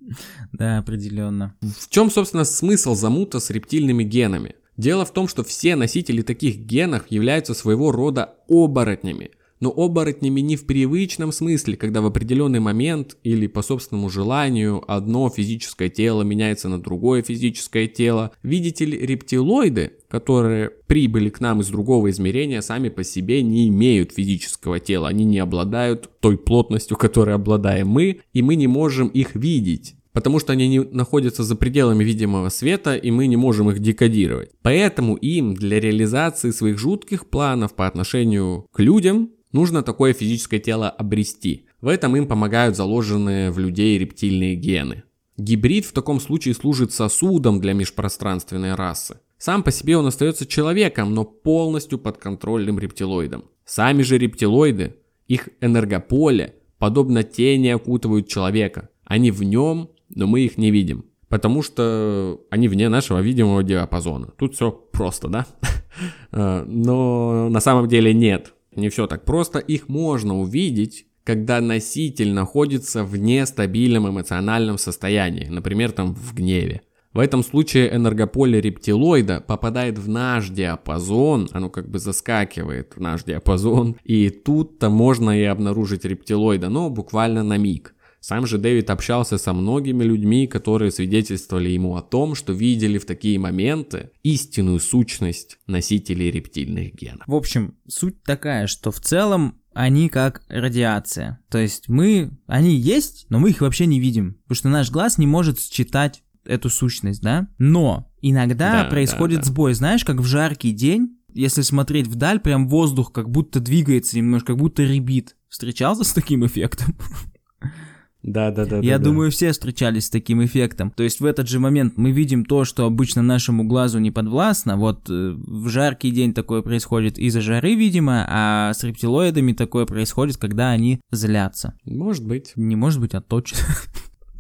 Да, определенно. В чем, собственно, смысл замута с рептильными генами? Дело в том, что все носители таких генов являются своего рода оборотнями. Но оборотнями не в привычном смысле, когда в определенный момент или по собственному желанию одно физическое тело меняется на другое физическое тело. Видите ли, рептилоиды, которые прибыли к нам из другого измерения, сами по себе не имеют физического тела. Они не обладают той плотностью, которой обладаем мы, и мы не можем их видеть потому что они не находятся за пределами видимого света, и мы не можем их декодировать. Поэтому им для реализации своих жутких планов по отношению к людям нужно такое физическое тело обрести. В этом им помогают заложенные в людей рептильные гены. Гибрид в таком случае служит сосудом для межпространственной расы. Сам по себе он остается человеком, но полностью подконтрольным рептилоидом. Сами же рептилоиды, их энергополе, подобно тени окутывают человека. Они в нем но мы их не видим. Потому что они вне нашего видимого диапазона. Тут все просто, да? Э, но на самом деле нет. Не все так просто. Их можно увидеть, когда носитель находится в нестабильном эмоциональном состоянии. Например, там в гневе. В этом случае энергополе рептилоида попадает в наш диапазон, оно как бы заскакивает в наш диапазон, и тут-то можно и обнаружить рептилоида, но буквально на миг. Сам же Дэвид общался со многими людьми, которые свидетельствовали ему о том, что видели в такие моменты истинную сущность носителей рептильных генов. В общем, суть такая, что в целом они как радиация. То есть мы, они есть, но мы их вообще не видим, потому что наш глаз не может считать эту сущность, да? Но иногда да, происходит да, да. сбой, знаешь, как в жаркий день, если смотреть вдаль, прям воздух как будто двигается немножко, как будто ребит. Встречался с таким эффектом? Да, да, да. Я да, думаю, все встречались с таким эффектом. То есть в этот же момент мы видим то, что обычно нашему глазу не подвластно. Вот э, в жаркий день такое происходит из-за жары, видимо, а с рептилоидами такое происходит, когда они злятся. да. Может быть. Не может быть, а точно.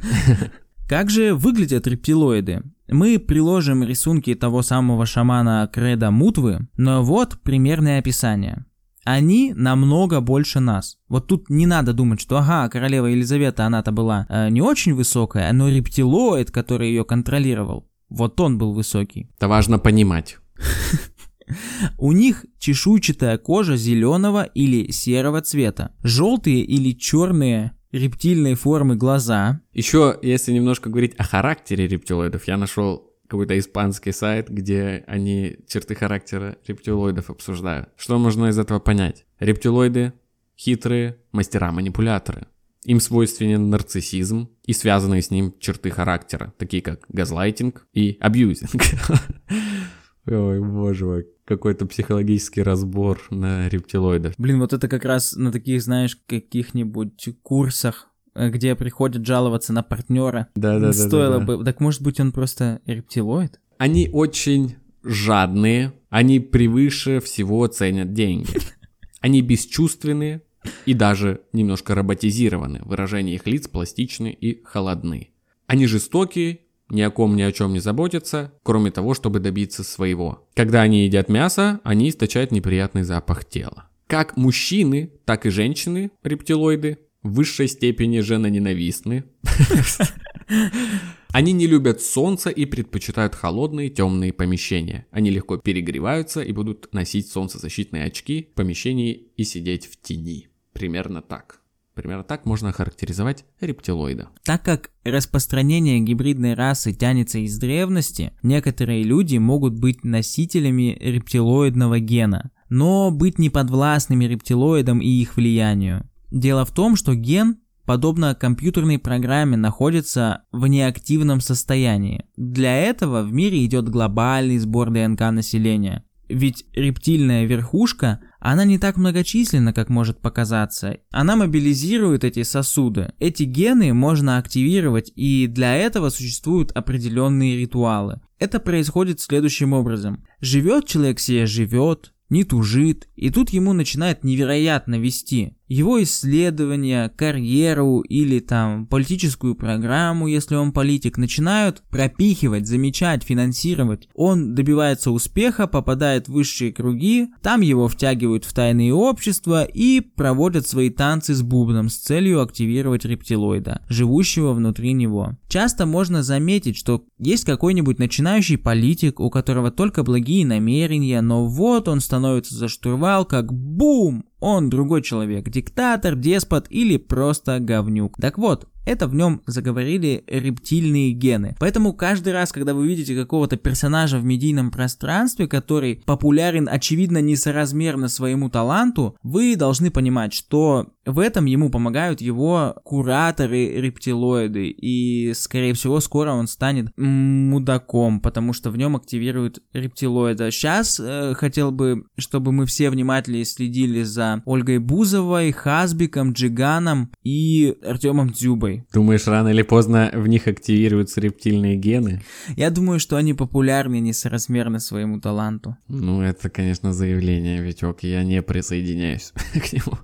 Как же выглядят рептилоиды? Мы приложим рисунки того самого шамана Креда Мутвы, но вот примерное описание. Они намного больше нас. Вот тут не надо думать, что ага, королева Елизавета, она-то была э, не очень высокая, но рептилоид, который ее контролировал, вот он был высокий. Это важно понимать. У них чешуйчатая кожа зеленого или серого цвета, желтые или черные рептильной формы глаза, Еще, если немножко говорить о характере рептилоидов, я нашел какой-то испанский сайт, где они черты характера рептилоидов обсуждают. Что можно из этого понять? Рептилоиды – хитрые мастера-манипуляторы. Им свойственен нарциссизм и связанные с ним черты характера, такие как газлайтинг и абьюзинг. Ой, боже мой, какой-то психологический разбор на рептилоидов. Блин, вот это как раз на таких, знаешь, каких-нибудь курсах, где приходят жаловаться на партнера. Да-да-да. Стоило бы. Так может быть он просто рептилоид? Они очень жадные, они превыше всего ценят деньги. Они бесчувственные и даже немножко роботизированы. Выражения их лиц пластичны и холодны. Они жестокие, ни о ком ни о чем не заботятся, кроме того, чтобы добиться своего. Когда они едят мясо, они источают неприятный запах тела. Как мужчины, так и женщины, рептилоиды, в высшей степени женоненавистны. Они не любят солнце и предпочитают холодные темные помещения. Они легко перегреваются и будут носить солнцезащитные очки в помещении и сидеть в тени. Примерно так. Примерно так можно охарактеризовать рептилоида. Так как распространение гибридной расы тянется из древности, некоторые люди могут быть носителями рептилоидного гена, но быть неподвластными рептилоидам и их влиянию. Дело в том, что ген, подобно компьютерной программе, находится в неактивном состоянии. Для этого в мире идет глобальный сбор ДНК населения. Ведь рептильная верхушка, она не так многочисленна, как может показаться. Она мобилизирует эти сосуды. Эти гены можно активировать, и для этого существуют определенные ритуалы. Это происходит следующим образом. Живет человек себе, живет, не тужит, и тут ему начинает невероятно вести. Его исследования, карьеру или там политическую программу, если он политик, начинают пропихивать, замечать, финансировать. Он добивается успеха, попадает в высшие круги, там его втягивают в тайные общества и проводят свои танцы с бубном с целью активировать рептилоида, живущего внутри него. Часто можно заметить, что есть какой-нибудь начинающий политик, у которого только благие намерения, но вот он становится за штурвал, как бум! Он другой человек, диктатор, деспот или просто говнюк. Так вот, это в нем заговорили рептильные гены. Поэтому каждый раз, когда вы видите какого-то персонажа в медийном пространстве, который популярен, очевидно, несоразмерно своему таланту, вы должны понимать, что в этом ему помогают его кураторы рептилоиды, и, скорее всего, скоро он станет мудаком, потому что в нем активируют рептилоида. Сейчас э, хотел бы, чтобы мы все внимательнее следили за Ольгой Бузовой, Хазбиком, Джиганом и Артемом Дзюбой. Думаешь, рано или поздно в них активируются рептильные гены? Я думаю, что они популярны несоразмерно своему таланту. Ну, это, конечно, заявление, Витек, я не присоединяюсь к нему.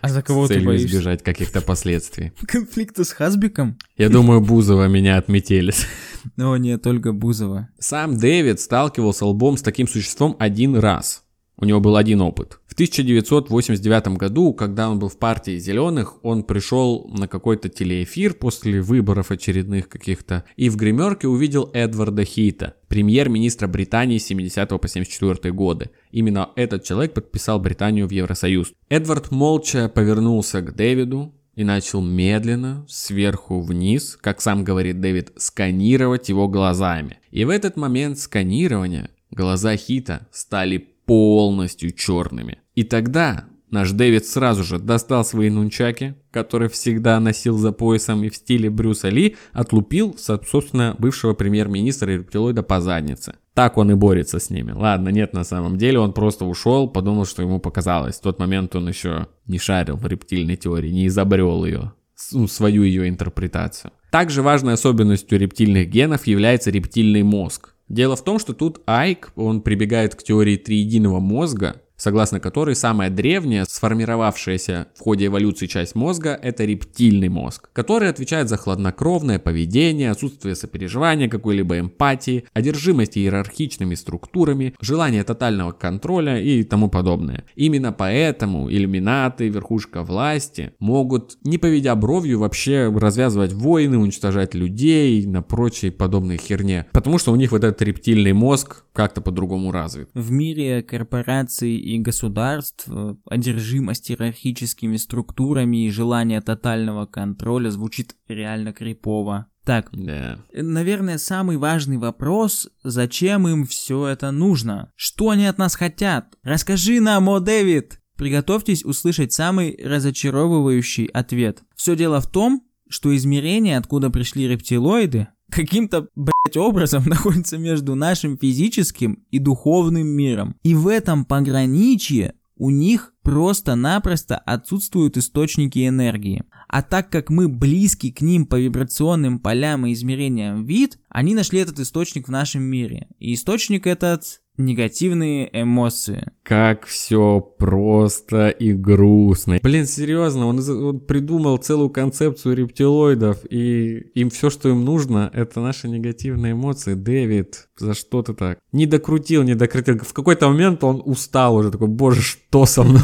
А за кого ты боишься? избежать каких-то последствий. Конфликта с Хазбиком? Я думаю, Бузова меня отметили. О, нет, только Бузова. Сам Дэвид сталкивался лбом с таким существом один раз. У него был один опыт. В 1989 году, когда он был в партии зеленых, он пришел на какой-то телеэфир после выборов очередных каких-то и в гримерке увидел Эдварда Хита, премьер-министра Британии с 70 по 74 годы. Именно этот человек подписал Британию в Евросоюз. Эдвард молча повернулся к Дэвиду, и начал медленно, сверху вниз, как сам говорит Дэвид, сканировать его глазами. И в этот момент сканирования глаза Хита стали полностью черными. И тогда наш Дэвид сразу же достал свои нунчаки, которые всегда носил за поясом и в стиле Брюса Ли, отлупил, собственно, бывшего премьер-министра рептилоида по заднице. Так он и борется с ними. Ладно, нет, на самом деле он просто ушел, подумал, что ему показалось. В тот момент он еще не шарил в рептильной теории, не изобрел ее ну, свою ее интерпретацию. Также важной особенностью рептильных генов является рептильный мозг. Дело в том, что тут Айк, он прибегает к теории триединого мозга, согласно которой самая древняя, сформировавшаяся в ходе эволюции часть мозга – это рептильный мозг, который отвечает за хладнокровное поведение, отсутствие сопереживания, какой-либо эмпатии, одержимость иерархичными структурами, желание тотального контроля и тому подобное. Именно поэтому иллюминаты, верхушка власти могут, не поведя бровью, вообще развязывать войны, уничтожать людей на прочей подобной херне, потому что у них вот этот рептильный мозг как-то по-другому развит. В мире корпораций и государств, э, одержимость иерархическими структурами и желание тотального контроля звучит реально крипово. Так, Да. наверное, самый важный вопрос, зачем им все это нужно? Что они от нас хотят? Расскажи нам, о Дэвид! Приготовьтесь услышать самый разочаровывающий ответ. Все дело в том, что измерение, откуда пришли рептилоиды, каким-то, блядь, образом находится между нашим физическим и духовным миром. И в этом пограничье у них просто-напросто отсутствуют источники энергии. А так как мы близки к ним по вибрационным полям и измерениям вид, они нашли этот источник в нашем мире. И источник этот негативные эмоции. Как все просто и грустно. Блин, серьезно, он, он придумал целую концепцию рептилоидов, и им все, что им нужно, это наши негативные эмоции. Дэвид, за что ты так? Не докрутил, не докрутил. В какой-то момент он устал уже, такой, боже, что со мной?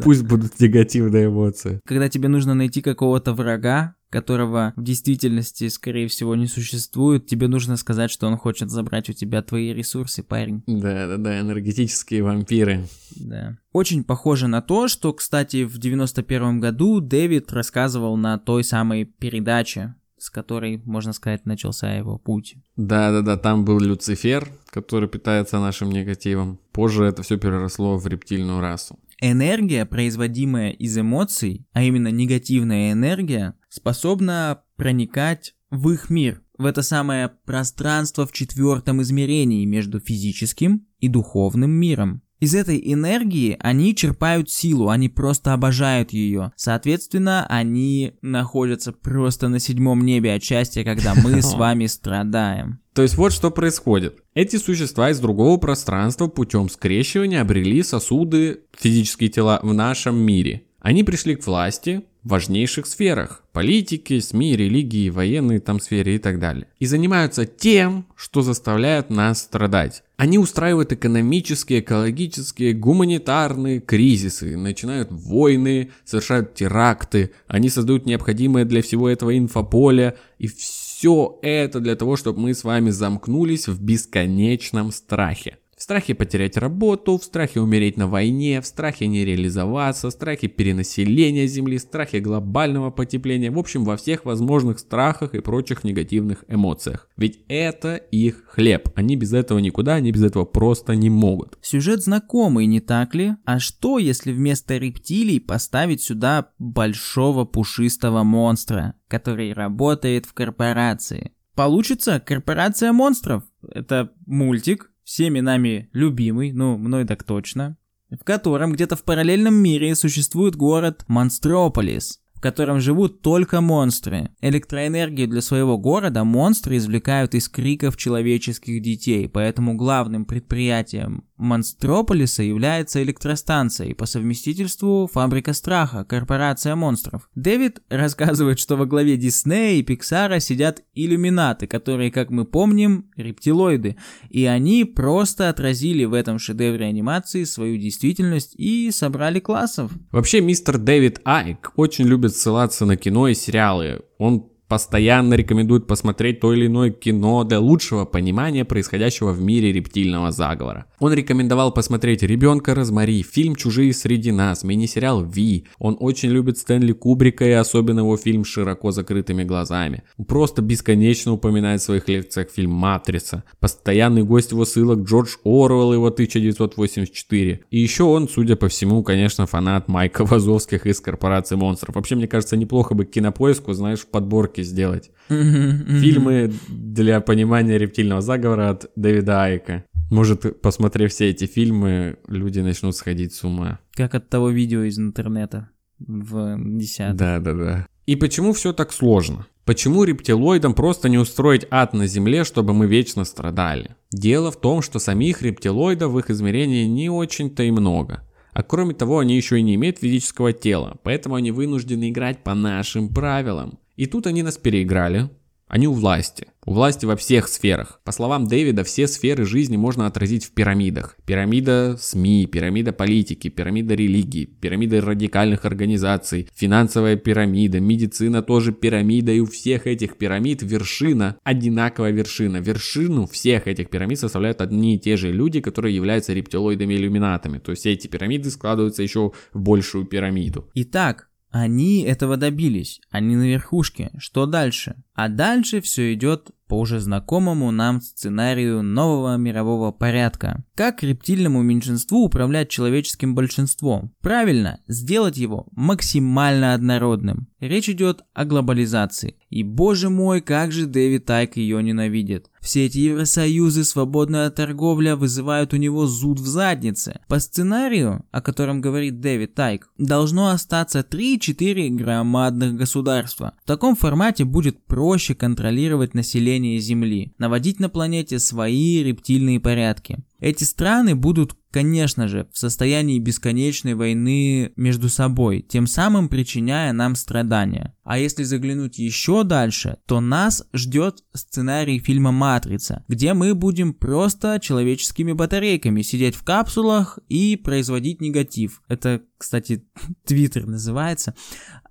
Пусть будут негативные эмоции. Когда тебе нужно найти какого-то врага, которого в действительности, скорее всего, не существует, тебе нужно сказать, что он хочет забрать у тебя твои ресурсы, парень. Да-да-да, энергетические вампиры. Да. Очень похоже на то, что, кстати, в 91 году Дэвид рассказывал на той самой передаче, с которой, можно сказать, начался его путь. Да-да-да, там был Люцифер, который питается нашим негативом. Позже это все переросло в рептильную расу. Энергия, производимая из эмоций, а именно негативная энергия, способна проникать в их мир, в это самое пространство в четвертом измерении между физическим и духовным миром. Из этой энергии они черпают силу, они просто обожают ее. Соответственно, они находятся просто на седьмом небе от счастья, когда мы с вами страдаем. То есть вот что происходит. Эти существа из другого пространства путем скрещивания обрели сосуды, физические тела в нашем мире. Они пришли к власти важнейших сферах. Политики, СМИ, религии, военной там сфере и так далее. И занимаются тем, что заставляет нас страдать. Они устраивают экономические, экологические, гуманитарные кризисы, начинают войны, совершают теракты, они создают необходимое для всего этого инфополе, и все это для того, чтобы мы с вами замкнулись в бесконечном страхе. В страхе потерять работу, в страхе умереть на войне, в страхе не реализоваться, в страхе перенаселения Земли, в страхе глобального потепления, в общем, во всех возможных страхах и прочих негативных эмоциях. Ведь это их хлеб. Они без этого никуда, они без этого просто не могут. Сюжет знакомый, не так ли? А что, если вместо рептилий поставить сюда большого пушистого монстра, который работает в корпорации? Получится корпорация монстров. Это мультик, всеми нами любимый, ну, мной так точно, в котором где-то в параллельном мире существует город Монстрополис, в котором живут только монстры. Электроэнергию для своего города монстры извлекают из криков человеческих детей, поэтому главным предприятием Монстрополиса является электростанция и по совместительству фабрика страха, корпорация монстров. Дэвид рассказывает, что во главе Диснея и Пиксара сидят иллюминаты, которые, как мы помним, рептилоиды, и они просто отразили в этом шедевре анимации свою действительность и собрали классов. Вообще, мистер Дэвид Айк очень любит ссылаться на кино и сериалы. Он постоянно рекомендует посмотреть то или иное кино для лучшего понимания происходящего в мире рептильного заговора. Он рекомендовал посмотреть «Ребенка Розмари», фильм «Чужие среди нас», мини-сериал «Ви». Он очень любит Стэнли Кубрика и особенно его фильм широко закрытыми глазами. Просто бесконечно упоминает в своих лекциях фильм «Матрица». Постоянный гость его ссылок Джордж Оруэлл, его 1984. И еще он, судя по всему, конечно, фанат Майка Вазовских из «Корпорации монстров». Вообще, мне кажется, неплохо бы кинопоиску, знаешь, в подборке сделать. Фильмы для понимания рептильного заговора от Дэвида Айка. Может, посмотрев все эти фильмы, люди начнут сходить с ума. Как от того видео из интернета в 10 Да, да, да. И почему все так сложно? Почему рептилоидам просто не устроить ад на Земле, чтобы мы вечно страдали? Дело в том, что самих рептилоидов в их измерении не очень-то и много. А кроме того, они еще и не имеют физического тела, поэтому они вынуждены играть по нашим правилам. И тут они нас переиграли, они у власти. У власти во всех сферах. По словам Дэвида, все сферы жизни можно отразить в пирамидах. Пирамида СМИ, пирамида политики, пирамида религии, пирамида радикальных организаций, финансовая пирамида, медицина тоже пирамида. И у всех этих пирамид вершина, одинаковая вершина. Вершину всех этих пирамид составляют одни и те же люди, которые являются рептилоидами-иллюминатами. То есть эти пирамиды складываются еще в большую пирамиду. Итак, они этого добились, они на верхушке. Что дальше? А дальше все идет по уже знакомому нам сценарию нового мирового порядка. Как рептильному меньшинству управлять человеческим большинством? Правильно, сделать его максимально однородным. Речь идет о глобализации. И боже мой, как же Дэвид Тайк ее ненавидит. Все эти евросоюзы, свободная торговля вызывают у него зуд в заднице. По сценарию, о котором говорит Дэвид Тайк, должно остаться 3-4 громадных государства. В таком формате будет проще контролировать население Земли, наводить на планете свои рептильные порядки. Эти страны будут, конечно же, в состоянии бесконечной войны между собой, тем самым причиняя нам страдания. А если заглянуть еще дальше, то нас ждет сценарий фильма «Матрица», где мы будем просто человеческими батарейками сидеть в капсулах и производить негатив. Это, кстати, Твиттер называется.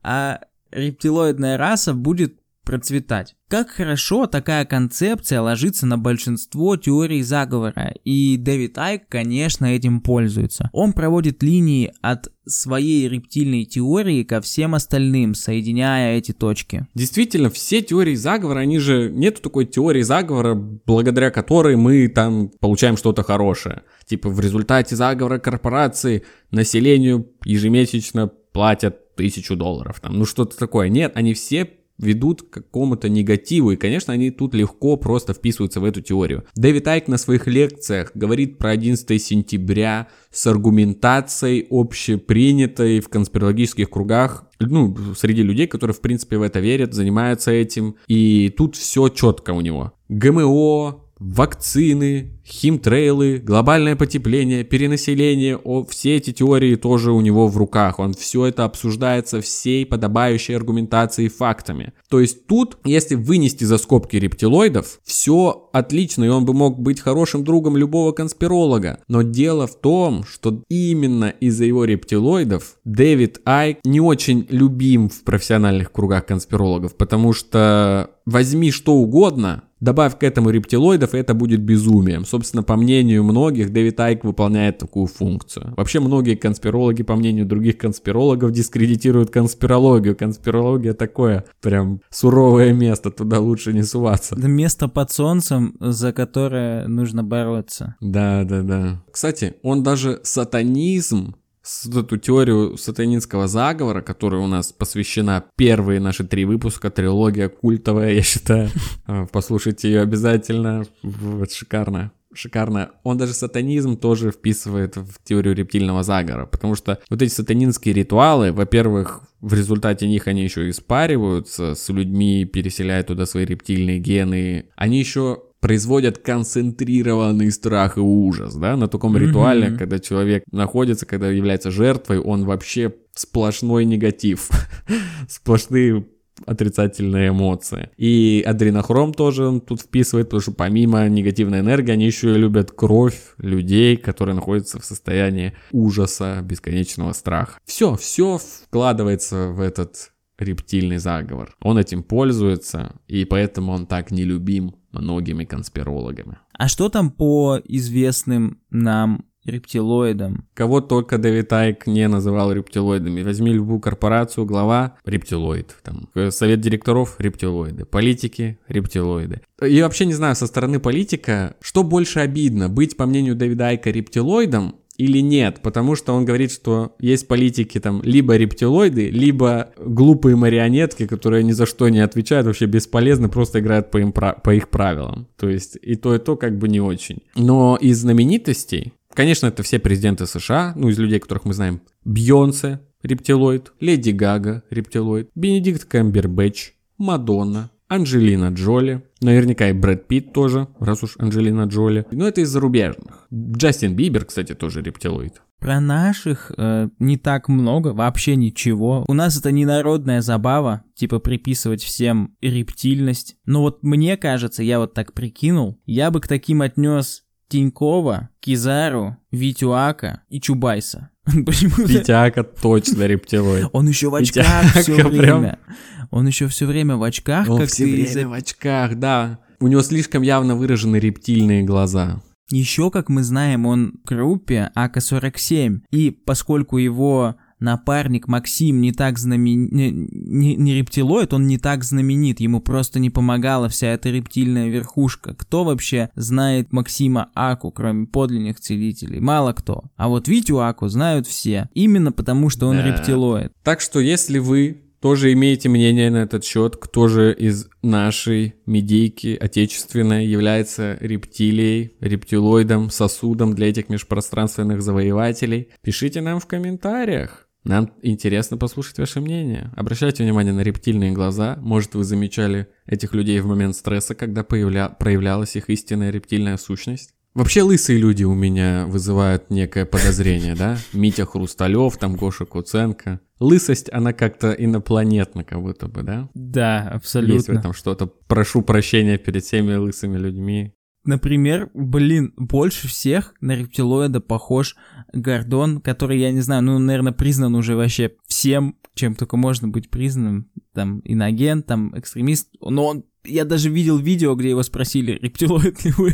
А рептилоидная раса будет процветать. Как хорошо такая концепция ложится на большинство теорий заговора, и Дэвид Айк, конечно, этим пользуется. Он проводит линии от своей рептильной теории ко всем остальным, соединяя эти точки. Действительно, все теории заговора, они же... Нету такой теории заговора, благодаря которой мы там получаем что-то хорошее. Типа в результате заговора корпорации населению ежемесячно платят тысячу долларов. Там, ну что-то такое. Нет, они все ведут к какому-то негативу, и, конечно, они тут легко просто вписываются в эту теорию. Дэвид Айк на своих лекциях говорит про 11 сентября с аргументацией общепринятой в конспирологических кругах, ну, среди людей, которые, в принципе, в это верят, занимаются этим, и тут все четко у него. ГМО, вакцины, химтрейлы, глобальное потепление, перенаселение, о, все эти теории тоже у него в руках. Он все это обсуждается всей подобающей аргументацией фактами. То есть тут, если вынести за скобки рептилоидов, все отлично, и он бы мог быть хорошим другом любого конспиролога. Но дело в том, что именно из-за его рептилоидов Дэвид Айк не очень любим в профессиональных кругах конспирологов, потому что возьми что угодно, Добавь к этому рептилоидов, и это будет безумием. Собственно, по мнению многих, Дэвид Айк выполняет такую функцию. Вообще, многие конспирологи, по мнению других конспирологов, дискредитируют конспирологию. Конспирология такое прям суровое место, туда лучше не суваться. Место под солнцем, за которое нужно бороться. Да, да, да. Кстати, он даже сатанизм эту теорию сатанинского заговора, которая у нас посвящена первые наши три выпуска, трилогия культовая, я считаю. А, послушайте ее обязательно, вот шикарно. Шикарно. Он даже сатанизм тоже вписывает в теорию рептильного заговора, потому что вот эти сатанинские ритуалы, во-первых, в результате них они еще испариваются с людьми, переселяют туда свои рептильные гены. Они еще производят концентрированный страх и ужас, да, на таком mm-hmm. ритуале, когда человек находится, когда является жертвой, он вообще сплошной негатив, сплошные отрицательные эмоции. И адренохром тоже тут вписывает, потому что помимо негативной энергии, они еще и любят кровь людей, которые находятся в состоянии ужаса, бесконечного страха. Все, все вкладывается в этот рептильный заговор. Он этим пользуется, и поэтому он так нелюбим многими конспирологами. А что там по известным нам рептилоидам. Кого только Дэвид Айк не называл рептилоидами. Возьми любую корпорацию, глава – рептилоид. Там, совет директоров – рептилоиды. Политики – рептилоиды. И вообще не знаю, со стороны политика, что больше обидно, быть, по мнению Дэвида Айка, рептилоидом или нет, потому что он говорит, что есть политики там либо рептилоиды, либо глупые марионетки, которые ни за что не отвечают, вообще бесполезны, просто играют по, им, по их правилам. То есть и то, и то как бы не очень. Но из знаменитостей, конечно, это все президенты США, ну из людей, которых мы знаем, Бьонсе, рептилоид, Леди Гага, рептилоид, Бенедикт Камбербэтч, Мадонна, Анджелина Джоли, наверняка и Брэд Питт тоже, раз уж Анджелина Джоли. Но это из зарубежных. Джастин Бибер, кстати, тоже рептилоид. Про наших э, не так много, вообще ничего. У нас это не народная забава, типа приписывать всем рептильность. Но вот мне кажется, я вот так прикинул, я бы к таким отнес Тинькова, Кизару, Витюака и Чубайса. Витяка точно рептилоид. Он еще в очках все время. Он еще все время в очках. Он все время в очках, да. У него слишком явно выражены рептильные глаза. Еще, как мы знаем, он в группе АК-47, и поскольку его напарник Максим не так знаменит, не, не, не рептилоид, он не так знаменит, ему просто не помогала вся эта рептильная верхушка. Кто вообще знает Максима Аку, кроме подлинных целителей? Мало кто. А вот Витю Аку знают все, именно потому что он да. рептилоид. Так что если вы тоже имеете мнение на этот счет, кто же из нашей медийки отечественной является рептилией, рептилоидом, сосудом для этих межпространственных завоевателей? Пишите нам в комментариях. Нам интересно послушать ваше мнение. Обращайте внимание на рептильные глаза. Может, вы замечали этих людей в момент стресса, когда появля... проявлялась их истинная рептильная сущность? Вообще лысые люди у меня вызывают некое подозрение, да? Митя Хрусталев, там Гоша Куценко. Лысость, она как-то инопланетна, как будто бы, да? Да, абсолютно. Есть в этом что-то. Прошу прощения перед всеми лысыми людьми. Например, блин, больше всех на рептилоида похож Гордон, который, я не знаю, ну, наверное, признан уже вообще всем, чем только можно быть признанным. Там, иногент, там, экстремист. Но он, я даже видел видео, где его спросили, рептилоид ли вы?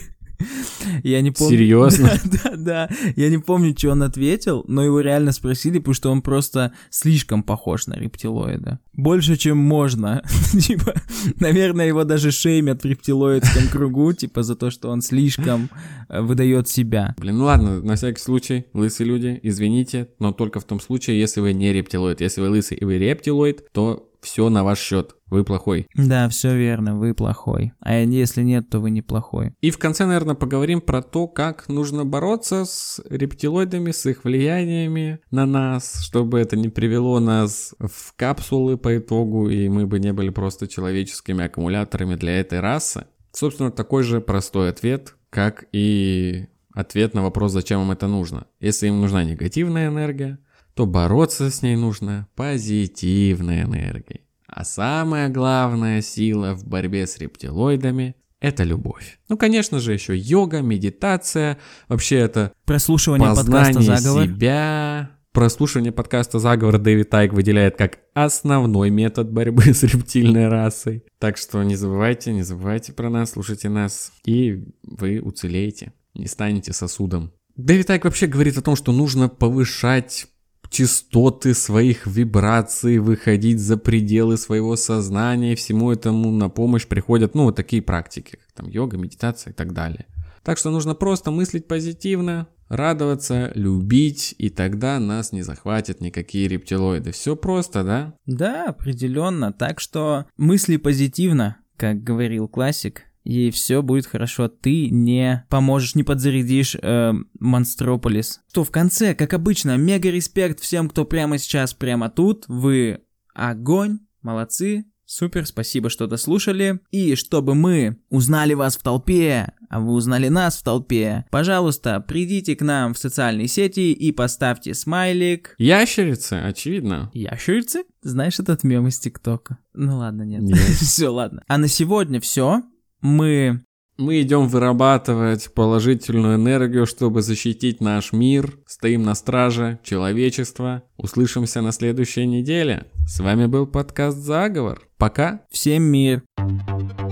Я не помню. Серьезно? Да, да, да. Я не помню, что он ответил, но его реально спросили, потому что он просто слишком похож на рептилоида. Больше, чем можно. типа, наверное, его даже шеймят в рептилоидском кругу, типа, за то, что он слишком э, выдает себя. Блин, ну ладно, на всякий случай, лысые люди, извините, но только в том случае, если вы не рептилоид. Если вы лысый и вы рептилоид, то все на ваш счет. Вы плохой. Да, все верно, вы плохой. А если нет, то вы не плохой. И в конце, наверное, поговорим про то, как нужно бороться с рептилоидами, с их влияниями на нас, чтобы это не привело нас в капсулы по итогу, и мы бы не были просто человеческими аккумуляторами для этой расы. Собственно, такой же простой ответ, как и ответ на вопрос, зачем им это нужно. Если им нужна негативная энергия, то бороться с ней нужно позитивной энергией. А самая главная сила в борьбе с рептилоидами – это любовь. Ну, конечно же, еще йога, медитация, вообще это прослушивание подкаста «Заговор». себя. Прослушивание подкаста «Заговор» Дэвид Тайк выделяет как основной метод борьбы с рептильной расой. Так что не забывайте, не забывайте про нас, слушайте нас, и вы уцелеете, не станете сосудом. Дэвид Тайк вообще говорит о том, что нужно повышать частоты своих вибраций, выходить за пределы своего сознания, и всему этому на помощь приходят, ну, вот такие практики, как там йога, медитация и так далее. Так что нужно просто мыслить позитивно, радоваться, любить, и тогда нас не захватят никакие рептилоиды. Все просто, да? Да, определенно. Так что мысли позитивно, как говорил классик, и все будет хорошо. Ты не поможешь, не подзарядишь э, Монстрополис. То в конце, как обычно, мега респект всем, кто прямо сейчас, прямо тут. Вы огонь, молодцы, Супер, спасибо, что дослушали. И чтобы мы узнали вас в толпе, а вы узнали нас в толпе, пожалуйста, придите к нам в социальные сети и поставьте смайлик. Ящерицы, очевидно. Ящерицы? Знаешь этот мем из ТикТока? Ну ладно, нет. нет. все, ладно. А на сегодня все мы... Мы идем вырабатывать положительную энергию, чтобы защитить наш мир. Стоим на страже человечества. Услышимся на следующей неделе. С вами был подкаст «Заговор». Пока. Всем мир. Мир.